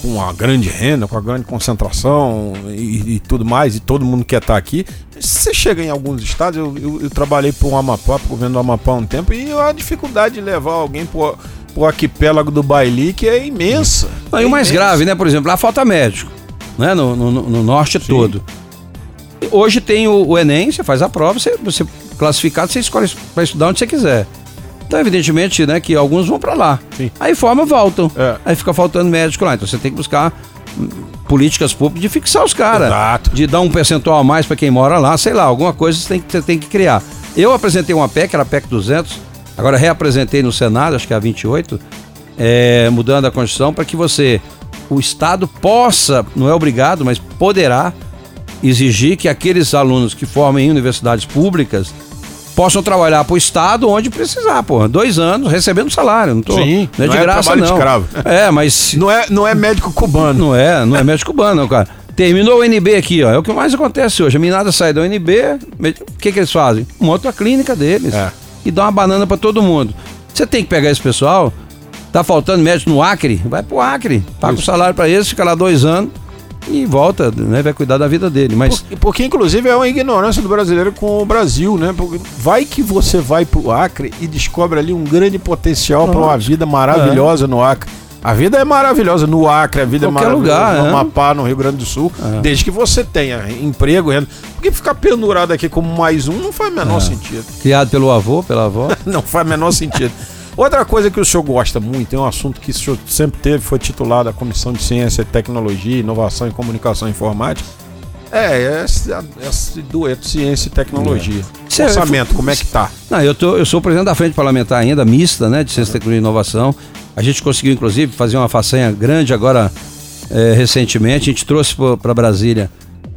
com a grande renda, com a grande concentração e, e tudo mais, e todo mundo quer estar aqui. Se você chega em alguns estados, eu, eu, eu trabalhei para o Amapá, para o governo do Amapá há um tempo, e a dificuldade de levar alguém para o arquipélago do Baili, que é imensa. Não, e o mais É grave, né? Por exemplo, lá falta médico, né? No, no- no norte todo. Hoje tem o, o Enem, você faz a prova, você, você classificado, você escolhe para estudar onde você quiser. Então, evidentemente, né, que alguns vão para lá. Sim. Aí forma, voltam. É. Aí fica faltando médico lá. Então você tem que buscar hum, políticas públicas de fixar os caras. De dar um percentual a mais para quem mora lá, sei lá, alguma coisa você tem, que, você tem que criar. Eu apresentei uma PEC, era a PEC 200, agora reapresentei no Senado, acho que é a 28, é, mudando a Constituição, para que você, o Estado possa, não é obrigado, mas poderá exigir que aqueles alunos que formem em universidades públicas possam trabalhar para o Estado onde precisar, porra. Dois anos recebendo salário. Não, tô, Sim, não é não de é graça, não. escravo. É, mas Não é, não é médico cubano. não é, não é médico cubano, não, cara. Terminou o NB aqui, ó. É o que mais acontece hoje. A menina sai do NB, o que, que eles fazem? Montam a clínica deles É. e dão uma banana pra todo mundo. Você tem que pegar esse pessoal, tá faltando médico no Acre, vai pro Acre, paga o Isso. salário pra eles, fica lá dois anos e volta, né? Vai cuidar da vida dele. Mas Porque, porque, inclusive, é uma ignorância do brasileiro com o Brasil, né? Porque vai que você vai pro Acre e descobre ali um grande potencial para uma vida maravilhosa no Acre. A vida é maravilhosa no Acre, a vida Qualquer é maravilhosa lugar, no né? Amapá, no Rio Grande do Sul, desde que você tenha emprego. Porque ficar pendurado aqui como mais um não faz o menor sentido. criado pelo avô, pela avó. Não faz o menor sentido. Outra coisa que o senhor gosta muito, é um assunto que o senhor sempre teve, foi titulado a Comissão de Ciência, Tecnologia, Inovação e Comunicação Informática. É, esse, esse dueto Ciência e Tecnologia. É- Orçamento, como é que tá? Não, eu, tô, eu sou presidente da frente parlamentar ainda, mista, né, de ciência, tecnologia e inovação. A gente conseguiu, inclusive, fazer uma façanha grande agora, eh, recentemente. A gente trouxe para Brasília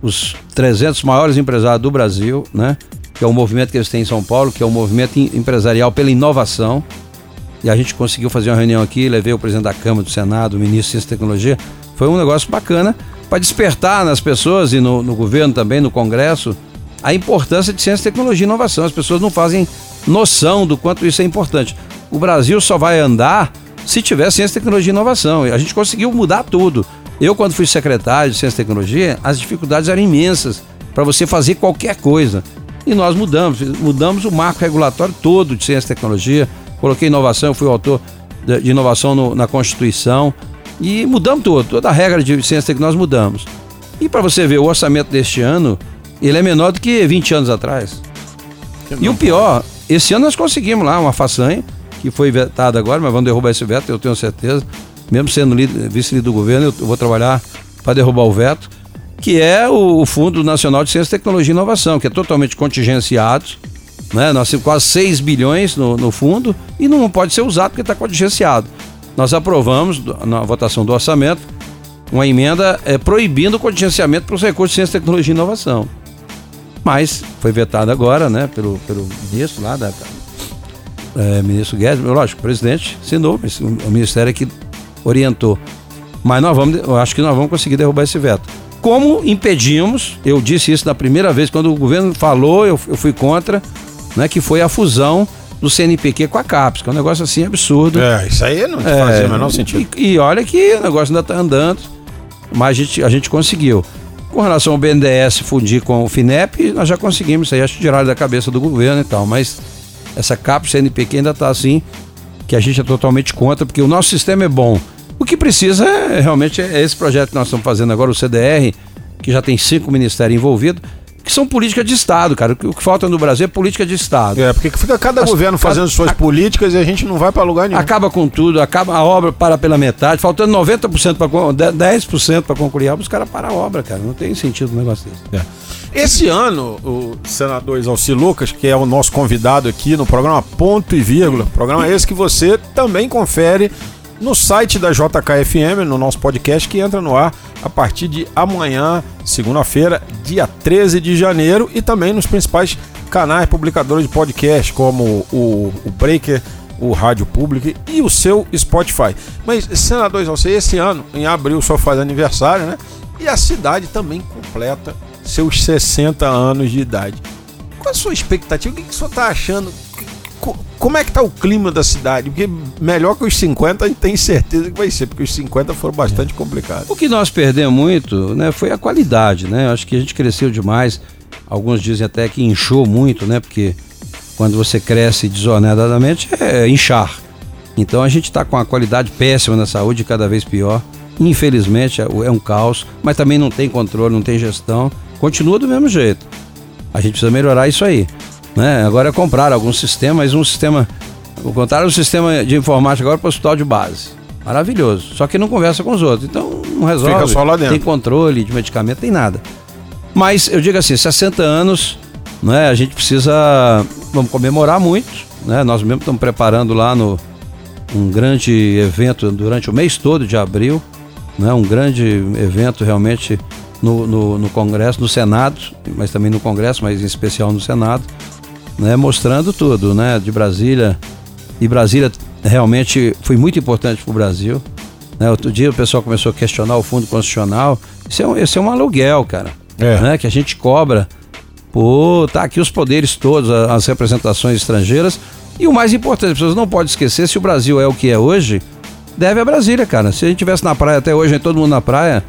os 300 maiores empresários do Brasil, né, que é o movimento que eles têm em São Paulo, que é o movimento em- empresarial pela inovação. E a gente conseguiu fazer uma reunião aqui, levei o presidente da Câmara, do Senado, o ministro de Ciência e Tecnologia. Foi um negócio bacana para despertar nas pessoas e no, no governo também, no Congresso, a importância de ciência, tecnologia e inovação. As pessoas não fazem noção do quanto isso é importante. O Brasil só vai andar se tiver ciência, tecnologia e inovação. A gente conseguiu mudar tudo. Eu, quando fui secretário de Ciência e Tecnologia, as dificuldades eram imensas para você fazer qualquer coisa. E nós mudamos, mudamos o marco regulatório todo de ciência e tecnologia. Coloquei inovação, fui autor de inovação no, na Constituição. E mudamos tudo, toda a regra de ciência e tecnologia nós mudamos. E para você ver, o orçamento deste ano, ele é menor do que 20 anos atrás. E o pior, esse ano nós conseguimos lá uma façanha, que foi vetada agora, mas vamos derrubar esse veto, eu tenho certeza. Mesmo sendo vice-líder do governo, eu vou trabalhar para derrubar o veto, que é o Fundo Nacional de Ciência, Tecnologia e Inovação, que é totalmente contingenciado. Né? Nós temos quase 6 bilhões no, no fundo e não pode ser usado porque está contingenciado. Nós aprovamos, na votação do orçamento, uma emenda é, proibindo o contingenciamento para os recursos de ciência, tecnologia e inovação. Mas foi vetado agora, né, pelo, pelo ministro lá da. É, ministro Guedes, lógico, o presidente assinou, o ministério é que orientou. Mas nós vamos, eu acho que nós vamos conseguir derrubar esse veto. Como impedimos, eu disse isso na primeira vez, quando o governo falou, eu, eu fui contra, né, que foi a fusão do CNPq com a CAPES, que é um negócio assim absurdo. É, isso aí não é, fazia o menor sentido. E, e, olha que o negócio ainda está andando, mas a gente, a gente conseguiu. Com relação ao BNDES fundir com o FINEP, nós já conseguimos isso aí, acho que tiraram da cabeça do governo e tal, mas essa CAPES, CNPq ainda está assim, que a gente é totalmente contra, porque o nosso sistema é bom. O que precisa é, realmente é esse projeto que nós estamos fazendo agora, o CDR, que já tem cinco ministérios envolvidos, que são políticas de Estado, cara. O que falta no Brasil é política de Estado. É, porque fica cada As, governo fazendo cada, suas a, políticas e a gente não vai para lugar nenhum. Acaba com tudo, acaba a obra para pela metade, faltando 90% para 10% para concluir a obra, os caras param a obra, cara. Não tem sentido um negócio desse. É. Esse ano, o senador Isalci Lucas, que é o nosso convidado aqui no programa Ponto e Vírgula, programa esse que você também confere no site da JKFM, no nosso podcast, que entra no ar a partir de amanhã, segunda-feira, dia 13 de janeiro, e também nos principais canais publicadores de podcast, como o, o Breaker, o Rádio Público e o seu Spotify. Mas, senador Isauce, esse ano, em abril, senhor faz aniversário, né? E a cidade também completa seus 60 anos de idade. Qual a sua expectativa? O que, que o senhor está achando? Como é que tá o clima da cidade? Porque melhor que os 50 a gente tem certeza que vai ser, porque os 50 foram bastante complicados. O que nós perdemos muito, né, foi a qualidade, né? Acho que a gente cresceu demais. Alguns dizem até que inchou muito, né? Porque quando você cresce desonestamente é inchar. Então a gente está com a qualidade péssima na saúde, cada vez pior. Infelizmente é, é um caos, mas também não tem controle, não tem gestão. Continua do mesmo jeito. A gente precisa melhorar isso aí. Né? Agora compraram alguns sistemas, um sistema. Contaram um sistema de informática agora para o hospital de base. Maravilhoso. Só que não conversa com os outros. Então não resolve. Fica só lá dentro. Tem controle de medicamento, tem nada. Mas eu digo assim, 60 anos, né? A gente precisa. Vamos comemorar muito. Né? Nós mesmo estamos preparando lá no um grande evento durante o mês todo de abril. Né? Um grande evento realmente no, no, no Congresso, no Senado, mas também no Congresso, mas em especial no Senado né, mostrando tudo, né, de Brasília. E Brasília realmente foi muito importante para o Brasil. Né? Outro dia o pessoal começou a questionar o fundo constitucional. Isso é um, esse é um aluguel, cara, é. né, que a gente cobra. Pô, tá aqui os poderes todos, as representações estrangeiras. E o mais importante, as pessoas não podem esquecer, se o Brasil é o que é hoje, deve a Brasília, cara. Se a gente tivesse na praia até hoje, todo mundo na praia,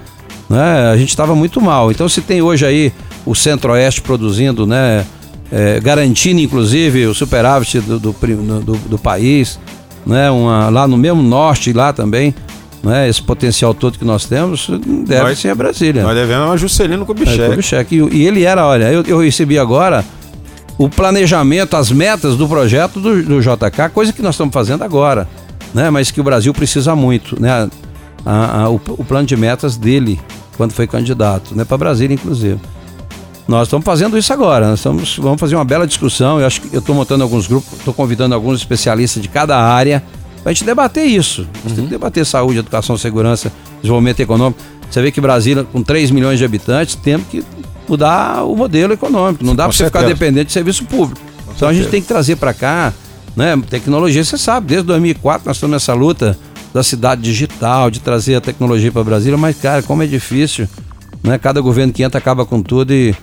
né, a gente estava muito mal. Então se tem hoje aí o Centro-Oeste produzindo, né, é, garantindo inclusive o superávit do, do, do, do país, né? Uma, lá no mesmo norte, lá também, né? esse potencial todo que nós temos, deve nós, ser a Brasília. Nós devemos uma Juscelino Kubitschek. É, Kubitschek. E, e, ele era, olha, eu, eu recebi agora o planejamento, as metas do projeto do, do JK, coisa que nós estamos fazendo agora, né? mas que o Brasil precisa muito, né? A, a, o, o plano de metas dele, quando foi candidato, né? para Brasília, inclusive. Nós estamos fazendo isso agora. Nós estamos, vamos fazer uma bela discussão. Eu acho que eu estou montando alguns grupos, estou convidando alguns especialistas de cada área para a gente debater isso. A gente uhum. tem que debater saúde, educação, segurança, desenvolvimento econômico. Você vê que Brasília, com 3 milhões de habitantes, temos que mudar o modelo econômico. Não dá para você ficar dependente de serviço público. Com então certeza. a gente tem que trazer para cá né, tecnologia. Você sabe, desde 2004 nós estamos nessa luta da cidade digital, de trazer a tecnologia para Brasília, mas, cara, como é difícil. Né? Cada governo que entra acaba com tudo e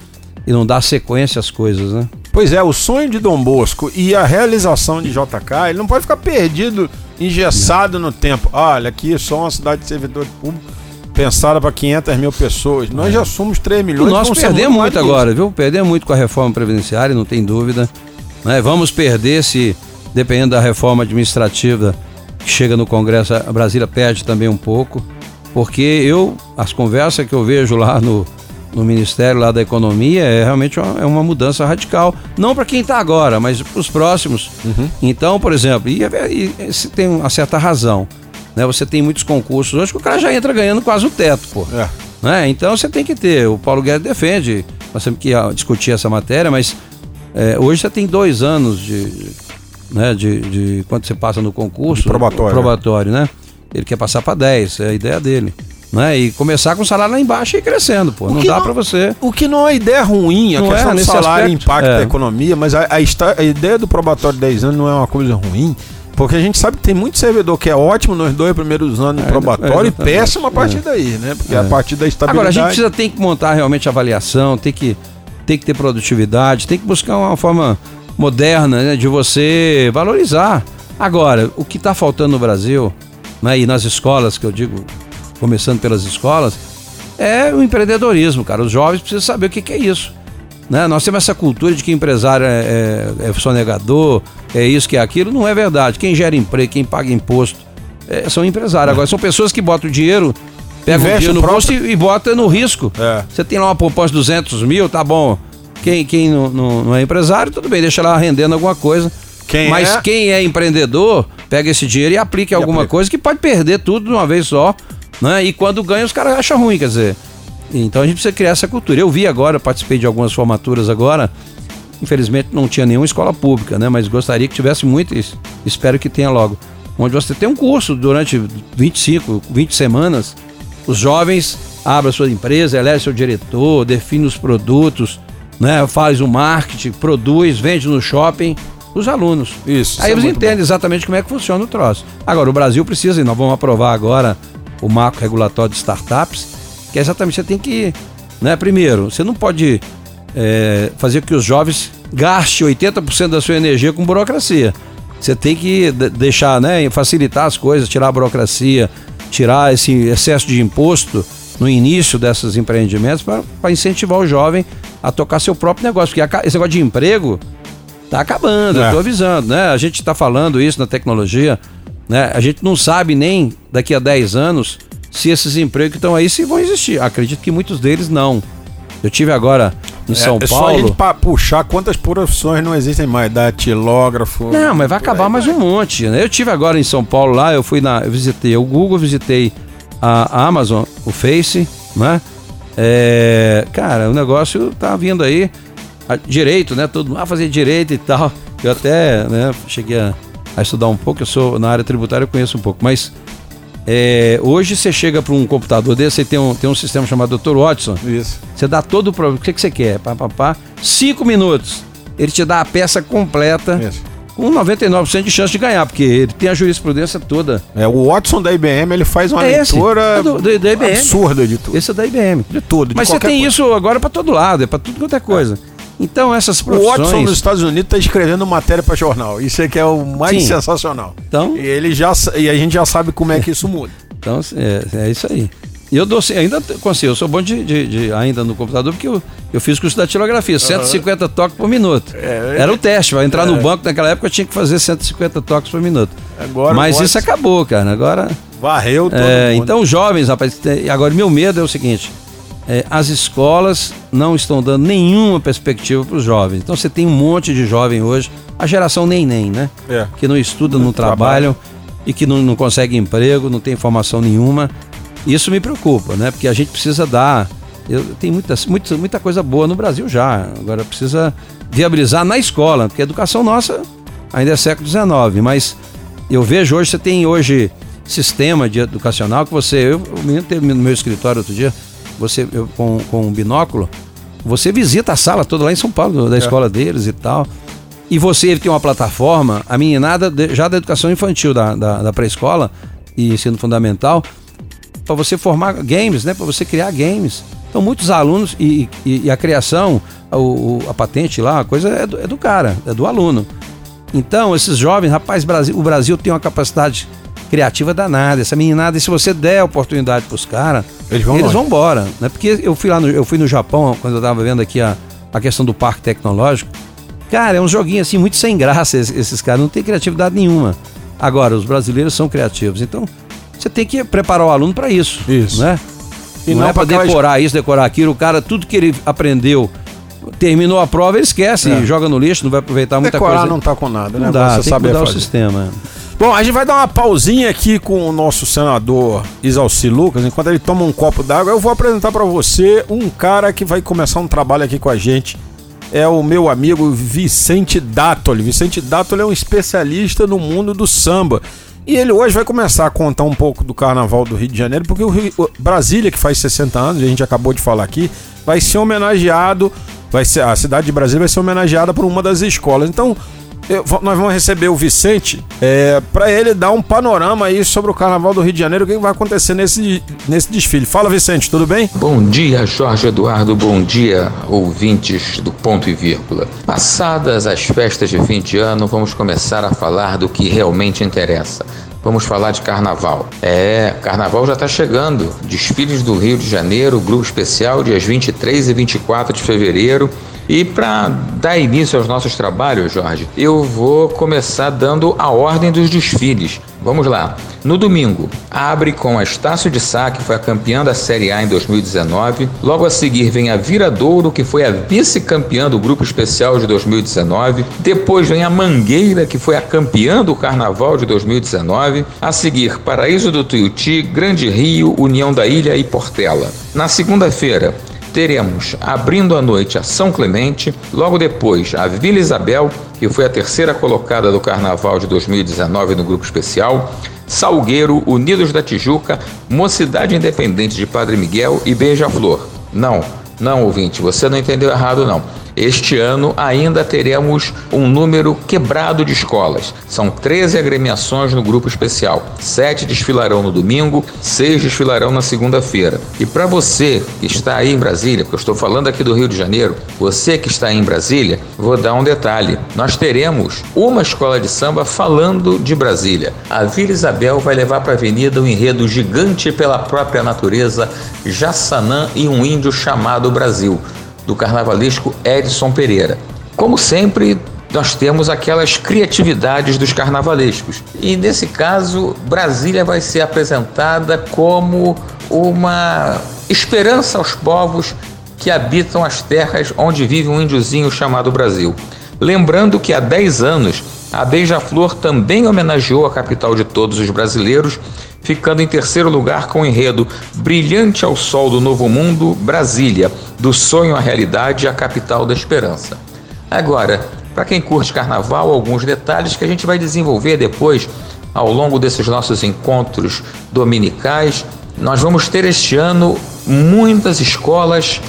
e não dá sequência às coisas, né? Pois é, o sonho de Dom Bosco e a realização de JK, ele não pode ficar perdido, engessado no tempo. Olha, aqui é só uma cidade de servidor público pensada para 500 mil pessoas. Nós já somos 3 E milhões. nós vamos ser perdemos muito agora, viu? Perdemos muito com a reforma previdenciária, não tem dúvida. Né? Vamos perder se, dependendo da reforma administrativa que chega no Congresso, a Brasília perde também um pouco. Porque eu, as conversas que eu vejo lá no, no Ministério lá da Economia é realmente uma, é uma mudança radical. Não para quem está agora, mas para os próximos. Uhum. Então, por exemplo, e, e, se tem uma certa razão. Né? Você tem muitos concursos hoje que o cara já entra ganhando quase o teto, pô. É. Né? Então você tem que ter. O Paulo Guedes defende, nós temos que ah, discutir essa matéria, mas é, hoje você tem dois anos de, né, de, de quando você passa no concurso. De probatório. Probatório, né? Ele quer passar para 10, é a ideia dele. Né? E começar com o salário lá embaixo e ir crescendo, pô. Não dá para você. O que não é ideia ruim, a Não questão é, do salário aspecto, impacta é. a economia, mas a, a esta- a ideia do probatório de 10 anos não é uma coisa ruim, porque a gente sabe que tem muito servidor que é ótimo nos dois primeiros anos no É, probatório e péssimo a partir daí, né? Porque a partir da estabilidade... Agora, a gente precisa tem que montar realmente avaliação, tem que, tem que ter produtividade, tem que buscar uma forma moderna né, de você valorizar. Agora, o que está faltando no Brasil, né, e nas escolas, que eu digo, começando pelas escolas, é o empreendedorismo, cara. Os jovens precisam saber o que, que é isso. Né? Nós temos essa cultura de que empresário é, é, é sonegador, é isso, que é aquilo. Não é verdade. Quem gera emprego, quem paga imposto, é, são empresários. Agora, são pessoas que botam o dinheiro, pegam o Investe dinheiro no o bolso e, e bota no risco. É. Você tem lá uma poupança de 200 mil, tá bom. Quem, quem não, não- não é empresário, tudo bem, deixa lá rendendo alguma coisa. Quem Mas é- quem é empreendedor, pega esse dinheiro e aplica em alguma aplica. coisa que pode perder tudo de uma vez só. Né? E quando ganha, os caras acham ruim, quer dizer. Então a gente precisa criar essa cultura. Eu vi agora, participei de algumas formaturas agora. Infelizmente não tinha nenhuma escola pública, né? Mas gostaria que tivesse muito isso. Espero que tenha logo. Onde você tem um curso durante 25, 20 semanas. Os jovens abrem a sua empresa, elege seu diretor, define os produtos, né? faz o marketing, produz, vende no shopping. Os alunos. Isso, Aí isso é eles muito entendem exatamente como é que funciona o troço. Agora, o Brasil precisa, e nós vamos aprovar agora o marco regulatório de startups, que é exatamente, você tem que, né, primeiro, você não pode é, fazer com que os jovens gastem 80% da sua energia com burocracia. Você tem que de- deixar, né, facilitar as coisas, tirar a burocracia, tirar esse excesso de imposto no início desses empreendimentos para incentivar o jovem a tocar seu próprio negócio. Porque esse negócio de emprego Tá acabando, É. eu tô avisando, né? A gente tá falando isso na tecnologia, né? A gente não sabe nem daqui a 10 anos se esses empregos que estão aí se vão existir. Acredito que muitos deles não. Eu tive agora em São é só a gente Paulo. pra puxar quantas profissões não existem mais, datilógrafo. Não, mas vai acabar mais um monte. Né? Eu tive agora em São Paulo lá, eu fui na, eu visitei o Google, visitei a Amazon, o Face, né? É, cara, o negócio tá vindo aí a- direito, né? Todo mundo ah, fazer direito e tal. Eu até, né, cheguei a, a estudar um pouco, eu sou na área tributária, eu conheço um pouco, mas é, hoje você chega para um computador desse, aí tem um, tem um sistema chamado Dr. Watson, Isso. você dá todo o problema. O que, que você quer? Pá, pá, pá. Cinco minutos. Ele te dá a peça completa Isso. com 99% de chance de ganhar, porque ele tem a jurisprudência toda. É, o Watson da IBM, ele faz uma É leitura é do- do- IBM. absurda de tudo. Esse é da IBM. De tudo, de Mas você tem coisa. isso agora para todo lado, é para tudo quanto é coisa. Então essas O Watson profissões... nos Estados Unidos está escrevendo matéria para jornal. Isso é que é o mais Sim. sensacional. Então, E ele já e a gente já sabe como é que isso muda. então é, é isso aí. E eu dou, ainda consigo, eu sou bom de, de- de- ainda no computador porque eu, eu fiz curso da datilografia, 150 toques por minuto. É, Era o teste, vai entrar no banco naquela época eu tinha que fazer 150 toques por minuto. Agora Mas o isso acabou, cara. Agora varreu todo É, então, jovens, rapaz, agora meu medo é o seguinte: é, as escolas não estão dando nenhuma perspectiva para os jovens. Então, você tem um monte de jovem hoje, a geração nem-nem, né? É. Que não estuda, não trabalham e que não, não consegue emprego, não tem formação nenhuma. Isso me preocupa, né? Porque a gente precisa dar. Eu, tem muitas, muita, muita coisa boa no Brasil já. Agora precisa viabilizar na escola, porque a educação nossa ainda é século XIX, mas eu vejo hoje, você tem hoje sistema de educacional que você. Eu, o menino teve no meu escritório outro dia, você eu, com, com um binóculo, você visita a sala toda lá em São Paulo, da escola deles e tal. E você ele tem uma plataforma, a meninada já da educação infantil, da, da, da pré-escola e ensino fundamental, para você formar games, né? Para você criar games. Então, muitos alunos e, e- e a criação, o- a patente lá, a coisa é do, é do cara, é do aluno. Então, esses jovens, rapaz, Brasil, o Brasil tem uma capacidade criativa danada. Essa meninada, e se você der oportunidade pros caras, Eles vão eles longe. vão embora. Né? Porque eu fui lá no, eu fui no Japão, quando eu tava vendo aqui a, a questão do parque tecnológico. Cara, é um joguinho assim, muito sem graça esses, esses caras, não tem criatividade nenhuma. Agora, os brasileiros são criativos, então você tem que preparar o aluno para isso. Isso. Né? E não, não é para aquelas- decorar isso, decorar aquilo. O cara, tudo que ele aprendeu, terminou a prova, ele esquece, É. joga no lixo, não vai aproveitar muita Decorar coisa. não tá com nada, né? Não dá, Agora tem Você que mudar o fazer. sistema. Bom, a gente vai dar uma pausinha aqui com o nosso senador Isalci Lucas. Enquanto ele toma um copo d'água, eu vou apresentar pra você um cara que vai começar um trabalho aqui com a gente. É o meu amigo Vicente Dátoli. Vicente Dátoli é um especialista no mundo do samba. E ele hoje vai começar a contar um pouco do carnaval do Rio de Janeiro, porque o Rio- o Brasília, que faz 60 anos, a gente acabou de falar aqui, vai ser homenageado. Vai ser, a cidade de Brasília vai ser homenageada por uma das escolas. Então, eu nós vamos receber o Vicente é, para ele dar um panorama aí sobre o Carnaval do Rio de Janeiro, o que vai acontecer nesse, nesse desfile. Fala, Vicente, tudo bem? Bom dia, Jorge Eduardo. Bom dia, ouvintes do Ponto e Vírgula. Passadas as festas de fim de ano, vamos começar a falar do que realmente interessa. Vamos falar de carnaval. É, carnaval já está chegando. Desfiles do Rio de Janeiro, grupo especial, dias 23 e 24 de fevereiro. E para dar início aos nossos trabalhos, Jorge, eu vou começar dando a ordem dos desfiles. Vamos lá. No domingo, abre com a Estácio de Sá, que foi a campeã da Série A em 2019. Logo a seguir vem a Viradouro, que foi a vice-campeã do grupo especial de 2019. Depois vem a Mangueira, que foi a campeã do Carnaval de 2019. A seguir, Paraíso do Tuiuti, Grande Rio, União da Ilha e Portela. Na segunda-feira, teremos abrindo a noite a São Clemente, logo depois a Vila Isabel, que foi a terceira colocada do Carnaval de 2019 no grupo especial, Salgueiro, Unidos da Tijuca, Mocidade Independente de Padre Miguel e Beija-Flor. Não, não, ouvinte, você não entendeu errado não. Este ano ainda teremos um número quebrado de escolas. São 13 agremiações no grupo especial. Sete desfilarão no domingo, seis desfilarão na segunda-feira. E para você que está aí em Brasília, porque eu estou falando aqui do Rio de Janeiro, você que está aí em Brasília, vou dar um detalhe. Nós teremos uma escola de samba falando de Brasília. A Vila Isabel vai levar para a avenida um enredo gigante pela própria natureza, Jassanã e um índio chamado Brasil do carnavalesco Edson Pereira. Como sempre, nós temos aquelas criatividades dos carnavalescos. E nesse caso, Brasília vai ser apresentada como uma esperança aos povos que habitam as terras onde vive um índiozinho chamado Brasil. Lembrando que há 10 anos, a Beija-Flor também homenageou a capital de todos os brasileiros, ficando em terceiro lugar com o enredo Brilhante ao Sol do Novo Mundo, Brasília, do sonho à realidade, a capital da esperança. Agora, para quem curte carnaval, alguns detalhes que a gente vai desenvolver depois ao longo desses nossos encontros dominicais. Nós vamos ter este ano muitas escolas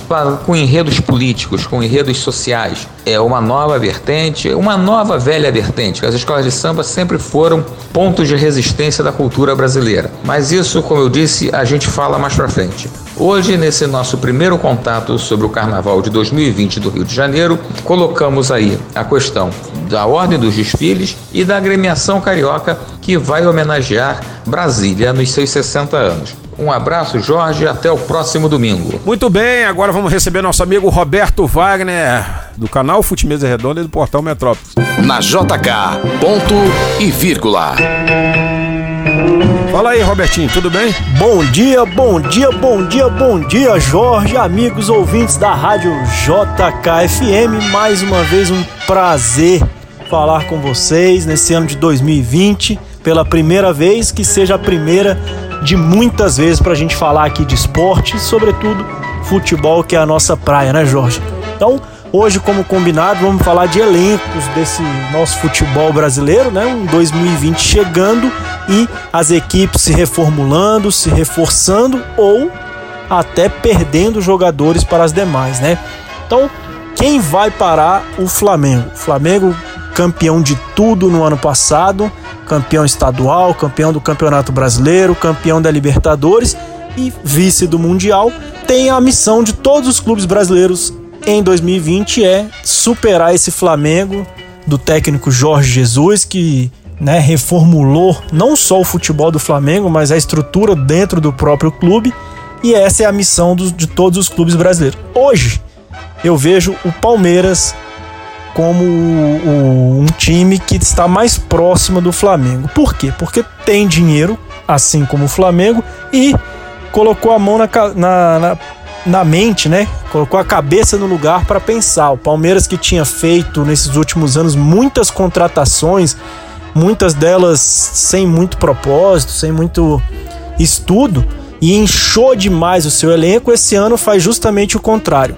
com enredos políticos, com enredos sociais. É uma nova vertente, uma nova velha vertente. As escolas de samba sempre foram pontos de resistência da cultura brasileira. Mas isso, como eu disse, a gente fala mais pra frente. Hoje, nesse nosso primeiro contato sobre o Carnaval de 2020 do Rio de Janeiro, colocamos aí a questão da ordem dos desfiles e da agremiação carioca que vai homenagear Brasília nos seus 60 anos. Um abraço, Jorge, e até o próximo domingo. Muito bem, agora vamos receber nosso amigo Roberto Wagner, do canal Fute Mesa Redonda e do Portal Metrópolis. Na JK, ponto e vírgula. Fala aí, Robertinho, tudo bem? Bom dia, bom dia, bom dia, bom dia, Jorge, amigos ouvintes da Rádio JKFM. Mais uma vez um prazer falar com vocês nesse ano de 2020, pela primeira vez, que seja a primeira de muitas vezes para a gente falar aqui de esporte sobretudo, futebol, que é a nossa praia, né, Jorge? Então, hoje, como combinado, vamos falar de elencos desse nosso futebol brasileiro, né? Um 2020 chegando e as equipes se reformulando, se reforçando ou até perdendo jogadores para as demais, né? Então, quem vai parar o Flamengo? O Flamengo campeão de tudo no ano passado, campeão estadual, campeão do Campeonato Brasileiro, campeão da Libertadores e vice do Mundial, tem a missão de todos os clubes brasileiros em 2020 é superar esse Flamengo do técnico Jorge Jesus que né, reformulou não só o futebol do Flamengo, mas a estrutura dentro do próprio clube. E essa é a missão dos, de todos os clubes brasileiros. Hoje, eu vejo o Palmeiras como o, o, um time que está mais próximo do Flamengo. Por quê? Porque tem dinheiro, assim como o Flamengo, e colocou a mão na, na, na, na mente, né? Colocou a cabeça no lugar para pensar. O Palmeiras que tinha feito nesses últimos anos muitas contratações, muitas delas sem muito propósito, sem muito estudo, e encheu demais o seu elenco, esse ano faz justamente o contrário.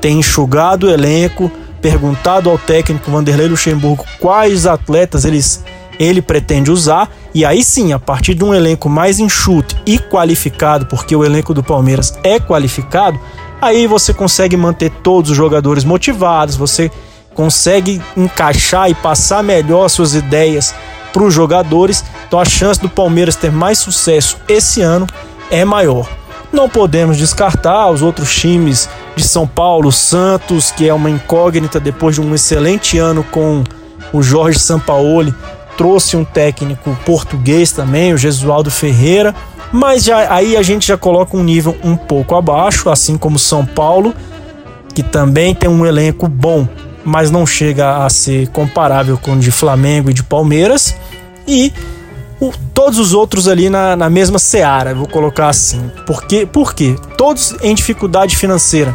Tem enxugado o elenco, perguntado ao técnico Vanderlei Luxemburgo quais atletas eles, ele pretende usar, e aí sim, a partir de um elenco mais enxuto e qualificado, porque o elenco do Palmeiras é qualificado, aí você consegue manter todos os jogadores motivados, você consegue encaixar e passar melhor suas ideias para os jogadores. Então a chance do Palmeiras ter mais sucesso esse ano é maior. Não podemos descartar os outros times de São Paulo, Santos, que é uma incógnita depois de um excelente ano com o Jorge Sampaoli, trouxe um técnico português também, o Jesualdo Ferreira, mas já, aí a gente já coloca um nível um pouco abaixo, assim como São Paulo, que também tem um elenco bom, mas não chega a ser comparável com o de Flamengo e de Palmeiras. E o, todos os outros ali na, na mesma seara, vou colocar assim. Por quê? Por quê? Todos em dificuldade financeira.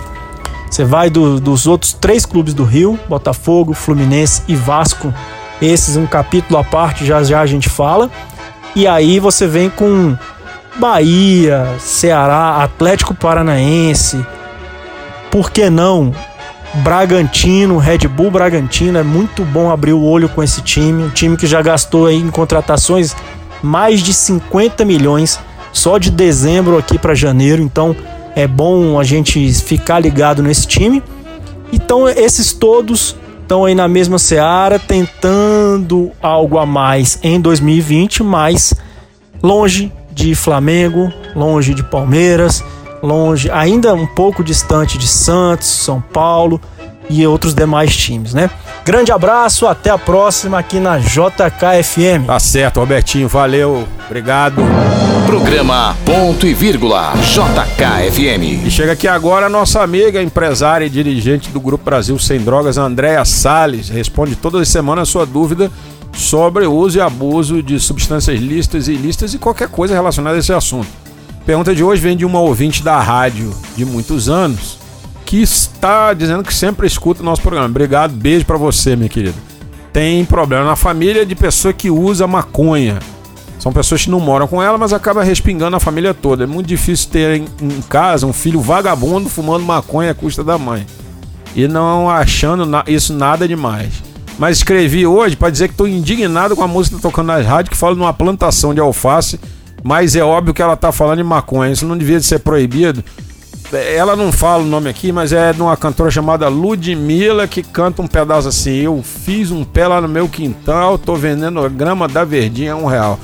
Você vai do, dos outros três clubes do Rio, Botafogo, Fluminense e Vasco. Esses um capítulo à parte, já já a gente fala. E aí você vem com Bahia, Ceará, Atlético Paranaense. Por que não? Bragantino, Red Bull Bragantino, é muito bom abrir o olho com esse time, um time que já gastou em contratações mais de 50 milhões só de dezembro aqui para janeiro, então é bom a gente ficar ligado nesse time. Então esses todos estão aí na mesma seara, tentando algo a mais em 2020, mas longe de Flamengo, longe de Palmeiras, longe, ainda um pouco distante de Santos, São Paulo e outros demais times, né? Grande abraço, até a próxima aqui na JKFM. Tá certo, Robertinho, valeu, obrigado. Programa Ponto e Vírgula JKFM. E chega aqui agora a nossa amiga, empresária e dirigente do Grupo Brasil Sem Drogas, Andréa Salles. Responde todas as semanas a sua dúvida sobre o uso e abuso de substâncias lícitas e ilícitas e qualquer coisa relacionada a esse assunto. Pergunta de hoje vem de uma ouvinte da rádio de muitos anos que está dizendo que sempre escuta o nosso programa. Obrigado, beijo para você, minha querida. Tem problema na família de pessoa que usa maconha. São pessoas que não moram com ela, mas acaba respingando a família toda. É muito difícil ter em, casa um filho vagabundo fumando maconha à custa da mãe. E não achando isso nada demais. Mas escrevi hoje para dizer que estou indignado com a música tocando nas rádios que fala de uma plantação de alface, mas é óbvio que ela está falando de maconha. Isso não devia ser proibido ela não fala o nome aqui, mas é de uma cantora chamada Ludmilla que canta um pedaço assim. Eu fiz um pé lá no meu quintal, tô vendendo a grama da verdinha a um real.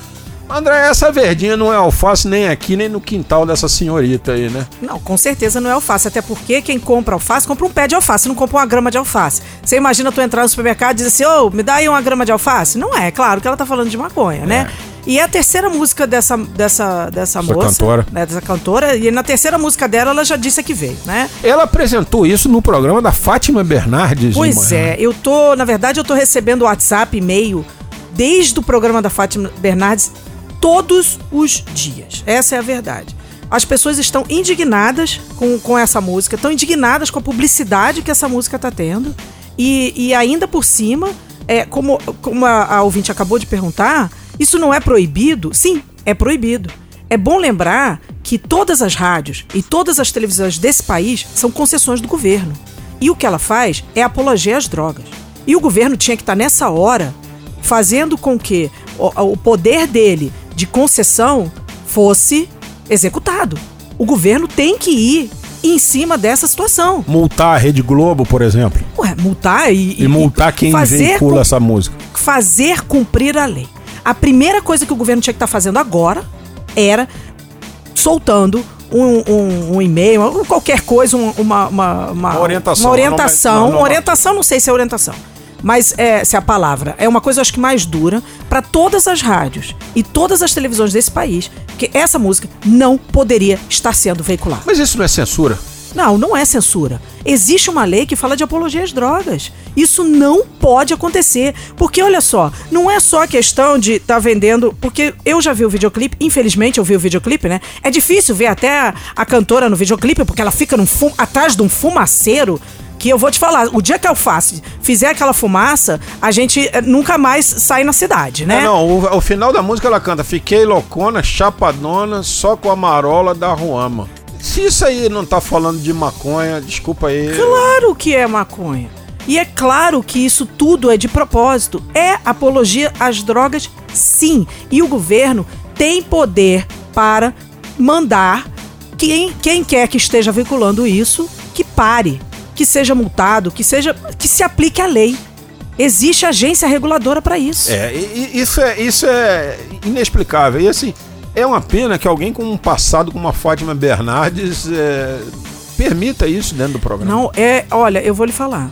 André, essa verdinha não é alface nem aqui, nem no quintal dessa senhorita aí, né? Não, com certeza não é alface. Até porque quem compra alface, compra um pé de alface, não compra uma grama de alface. Você imagina tu entrar no supermercado e dizer assim, ô, oh, me dá aí uma grama de alface? Não é, claro que ela tá falando de maconha, né? é. né? E é a terceira música dessa, dessa, dessa moça. cantora. Né, dessa cantora. E na terceira música dela, ela já disse que veio, né? Ela apresentou isso no programa da Fátima Bernardes. Pois é, eu tô, na verdade, eu tô recebendo WhatsApp, e-mail, desde o programa da Fátima Bernardes, todos os dias. Essa é a verdade. As pessoas estão indignadas com, com essa música, estão indignadas com a publicidade que essa música está tendo. E, e ainda por cima, é, como, como a, a ouvinte acabou de perguntar, isso não é proibido? Sim, é proibido. É bom lembrar que todas as rádios e todas as televisões desse país são concessões do governo. E o que ela faz é apologia às drogas. E o governo tinha que estar nessa hora fazendo com que o, poder dele de concessão fosse executado. O governo tem que ir em cima dessa situação. Multar a Rede Globo, por exemplo. Ué, multar e. E multar quem vincula essa música. Fazer cumprir a lei. A primeira coisa que o governo tinha que estar tá fazendo agora era soltando um, um, um e-mail, qualquer coisa, uma, uma, uma, uma orientação. Uma orientação, não, não, não, orientação, não sei se é orientação. mas é, se a palavra é uma coisa acho que mais dura para todas as rádios e todas as televisões desse país, que essa música não poderia estar sendo veiculada. Mas isso não é censura? Não, não é censura. Existe uma lei que fala de apologia às drogas. Isso não pode acontecer. Porque, olha só, não é só questão de estar tá vendendo. Porque eu já vi o videoclipe, infelizmente eu vi o videoclipe, né? É difícil ver até a, a cantora no videoclipe, porque ela fica fum, atrás de um fumaceiro que eu vou te falar, o dia que eu faço, fizer aquela fumaça, a gente eh, nunca mais sai na cidade, né? É, não, o, o, final da música ela canta Fiquei loucona, chapadona, só com a marola da Ruama. Se isso aí não tá falando de maconha, desculpa aí. Claro que é maconha. E é claro que isso tudo é de propósito. É apologia às drogas, sim. E o governo tem poder para mandar quem, quem quer que esteja vinculando isso que pare, que seja multado, que seja que se aplique a lei. Existe agência reguladora para isso. É, isso é isso é inexplicável. E assim, é uma pena que alguém com um passado como a Fátima Bernardes é, permita isso dentro do programa. Não, é. Olha, eu vou lhe falar.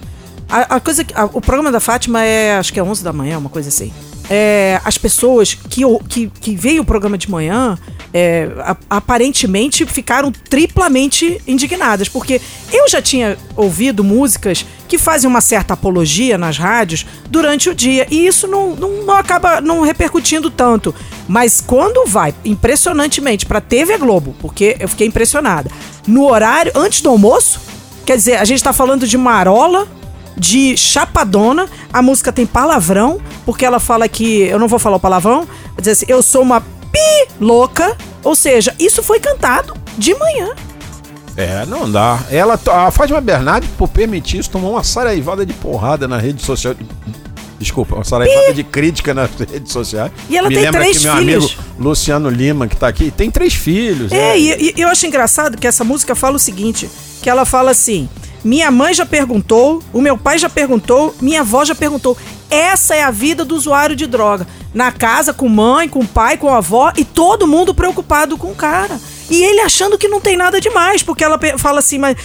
A, a coisa a, o programa da Fátima é, acho que é 11 da manhã, uma coisa assim. É, as pessoas que, que, que veio o programa de manhã é, aparentemente ficaram triplamente indignadas, porque eu já tinha ouvido músicas que fazem uma certa apologia nas rádios durante o dia, e isso não, não, não acaba não repercutindo tanto. Mas quando vai, impressionantemente, para TV Globo, porque eu fiquei impressionada, no horário, antes do almoço, quer dizer, a gente está falando de marola, de chapadona, a música tem palavrão, porque ela fala que, eu não vou falar o palavrão, dizer assim, eu sou uma pi louca. Ou seja, isso foi cantado de manhã. É, não dá. Ela, a Fátima Bernardes, por permitir isso, tomou uma saraivada de porrada na rede social. Desculpa, uma saraivada de crítica nas redes sociais. E ela Me tem três que meu filhos. amigo Luciano Lima, que tá aqui, tem três filhos. É, é. E, e eu acho engraçado que essa música fala o seguinte: que ela fala assim. Minha mãe já perguntou, o meu pai já perguntou, minha avó já perguntou. Essa é a vida do usuário de droga. Na casa, com mãe, com pai, com avó e todo mundo preocupado com o cara. E ele achando que não tem nada demais, porque ela fala assim, mas,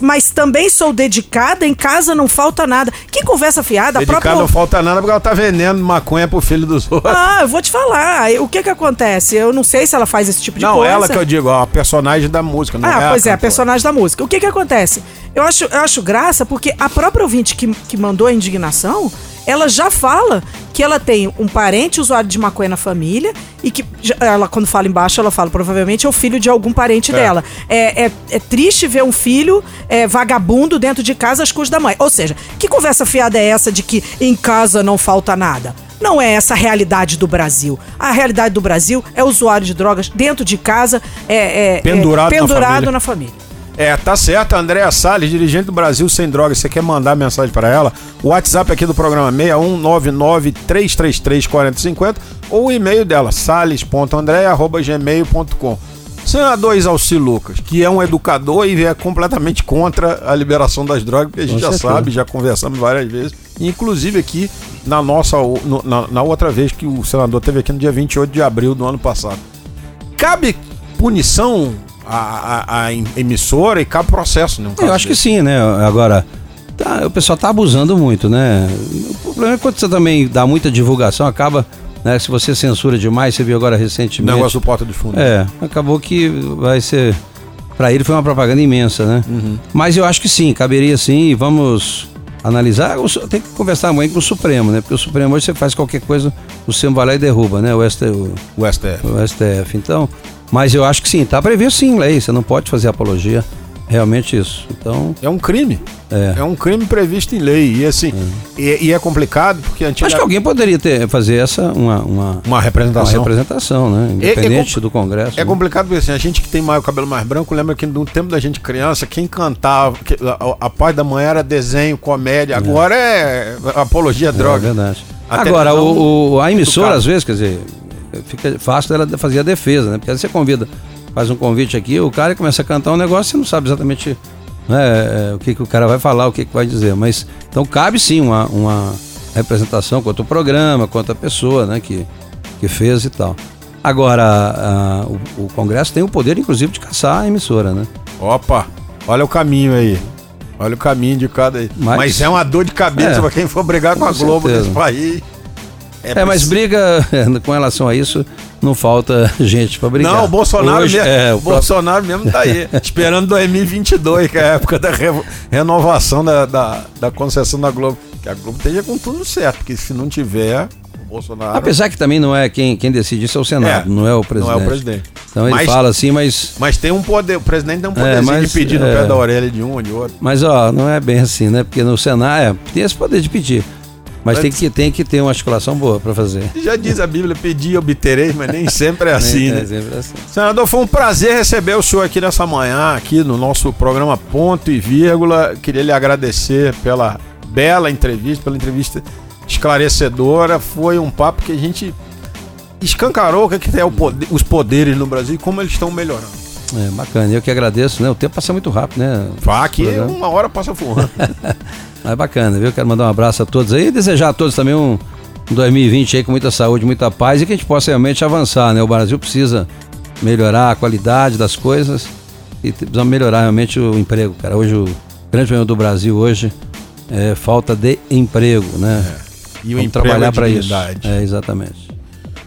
mas também sou dedicada, em casa não falta nada. Que conversa fiada. Dedicada própria... não falta nada porque ela tá vendendo maconha pro filho dos outros. Ah, eu vou te falar. O que que acontece? Eu não sei se ela faz esse tipo de não, coisa. Não, ela que eu digo, a personagem da música, não ah, é pois a é, a personagem da música. O que que acontece? Eu acho, eu acho graça porque a própria ouvinte que, que mandou a indignação ela já fala que ela tem um parente usuário de maconha na família e que ela, quando fala embaixo, ela fala provavelmente é o filho de algum parente é. dela. É, é, é, triste ver um filho é, vagabundo dentro de casa às custas da mãe. Ou seja, que conversa fiada é essa de que em casa não falta nada? Não é essa a realidade do Brasil. A realidade do Brasil é o usuário de drogas dentro de casa, é, é pendurado, é, pendurado na família. Na família. É, tá certo, Andréa Salles, dirigente do Brasil Sem Drogas. Você quer mandar mensagem para ela? O WhatsApp aqui do programa 61993334050 ou o e-mail dela, sales.andrea.gmail.com. Senador Isalci Lucas, que é um educador e é completamente contra a liberação das drogas, porque a gente Com já certeza. sabe, já conversamos várias vezes, inclusive aqui na nossa no, na, na outra vez que o senador teve aqui no dia 28 de abril do ano passado. Cabe punição a, a, a emissora e cabe processo, né? Eu acho desse. que sim, né? Agora, tá, o pessoal tá abusando muito, né? O problema é quando você também dá muita divulgação, acaba. Né, se você censura demais, você viu agora recentemente. O negócio do porta de fundo. É, acabou que vai ser. Para ele foi uma propaganda imensa, né? Uhum. Mas eu acho que sim, caberia sim, vamos analisar. Tem que conversar muito com o Supremo, né? Porque o Supremo hoje você faz qualquer coisa, o Supremo vai lá e derruba, né? O, ST, o, o STF. O STF. Então, mas eu acho que sim, está previsto sim em lei, você não pode fazer apologia. Realmente isso. Então. É um crime. É. é um crime previsto em lei. E assim, é. E, e, é complicado porque antigamente. Acho que alguém poderia ter, fazer essa uma, uma, uma representação. Uma representação, né? Independente é, é do Congresso. É né? complicado porque assim, a gente que tem mais o cabelo mais branco, lembra que no tempo da gente criança, quem cantava, que, a, a parte da manhã era desenho, comédia. É. Agora é apologia à droga. É verdade. Agora, o, o, a emissora, às vezes, quer dizer, fica fácil dela fazer a defesa, né? Porque aí você convida, faz um convite aqui, o cara começa a cantar um negócio, você não sabe exatamente né, é, o que, que o cara vai falar, o que, que vai dizer. Mas então cabe sim uma, uma representação quanto o programa, quanto a pessoa, né, que, que fez e tal. Agora, a, o, o, Congresso tem o poder, inclusive, de caçar a emissora, né? Opa, olha o caminho aí. Olha o caminho de cada. Mas, Mas- é uma dor de cabeça É, pra quem for brigar com, com a Globo certeza. nesse país. É, mas preciso- briga com relação a isso, não falta gente pra brigar. Não, o Bolsonaro Hoje, mesmo. É, o o próprio- Bolsonaro mesmo tá aí, esperando 2022, que é a época da re- renovação da, da, da concessão da Globo. Que a Globo esteja com tudo certo, porque se não tiver, o Bolsonaro. Apesar que também não é quem, quem decide isso é o Senado, É, não é o presidente. Não é o presidente. Então ele Mas- fala assim, mas. Mas tem um poder, o presidente tem um poderzinho mas, de pedir no é. pé da orelha de um ou de outro. Mas ó, não é bem assim, né? Porque no Senado é, tem esse poder de pedir. Mas tem que, tem que ter uma articulação boa pra fazer. Já diz a Bíblia, pedir e obtereis, mas nem sempre é assim, é, né? é sempre assim. Senador, foi um prazer receber o senhor aqui nessa manhã, aqui no nosso programa Ponto e Vírgula. Queria lhe agradecer pela bela entrevista, pela entrevista esclarecedora. Foi um papo que a gente escancarou o que é o poder- os poderes no Brasil e como eles estão melhorando. É bacana. Eu que agradeço, né? O tempo passa muito rápido, né? Vá aqui, uma hora passa voando. Mas é bacana, viu? Quero mandar um abraço a todos aí e desejar a todos também um, um 2020 aí com muita saúde, muita paz e que a gente possa realmente avançar, né? O Brasil precisa melhorar a qualidade das coisas e precisa melhorar realmente o emprego, cara. Hoje o grande problema do Brasil hoje é falta de emprego, né? E o Vamos emprego trabalhar é para isso. É, exatamente.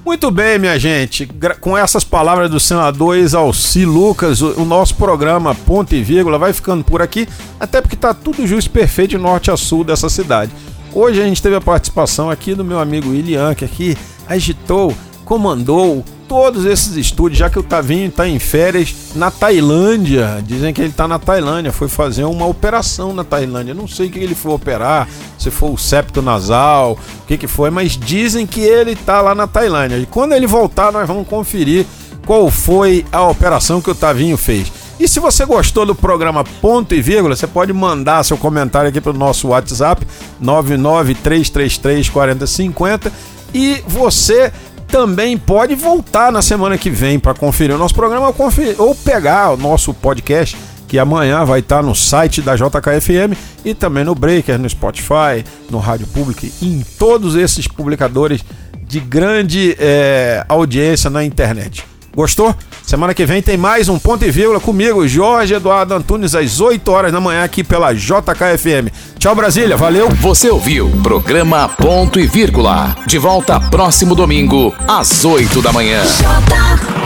Muito bem, minha gente. Com essas palavras do senador Exalci Lucas, o, nosso programa Ponto e Vírgula vai ficando por aqui, até porque tá tudo justo e perfeito de norte a sul dessa cidade. Hoje a gente teve a participação aqui do meu amigo Ilian, que aqui agitou, comandou todos esses estúdios, já que o Tavinho está em férias na Tailândia. Dizem que ele está na Tailândia, foi fazer uma operação na Tailândia. Não sei o que ele foi operar, se foi o septo nasal, o que, que foi, mas dizem que ele está lá na Tailândia. E quando ele voltar, nós vamos conferir qual foi a operação que o Tavinho fez. E se você gostou do programa Ponto e Vírgula, você pode mandar seu comentário aqui para o nosso WhatsApp 993334050 e você também pode voltar na semana que vem para conferir o nosso programa ou, pegar o nosso podcast que amanhã vai estar no site da JKFM e também no Breaker, no Spotify, no Rádio Público e em todos esses publicadores de grande eh, audiência na internet. Gostou? Semana que vem tem mais um ponto e vírgula comigo, Jorge Eduardo Antunes, às 8 horas da manhã aqui pela JKFM. Tchau, Brasília. Valeu. Você ouviu Programa Ponto e Vírgula. De volta próximo domingo, às 8 da manhã. J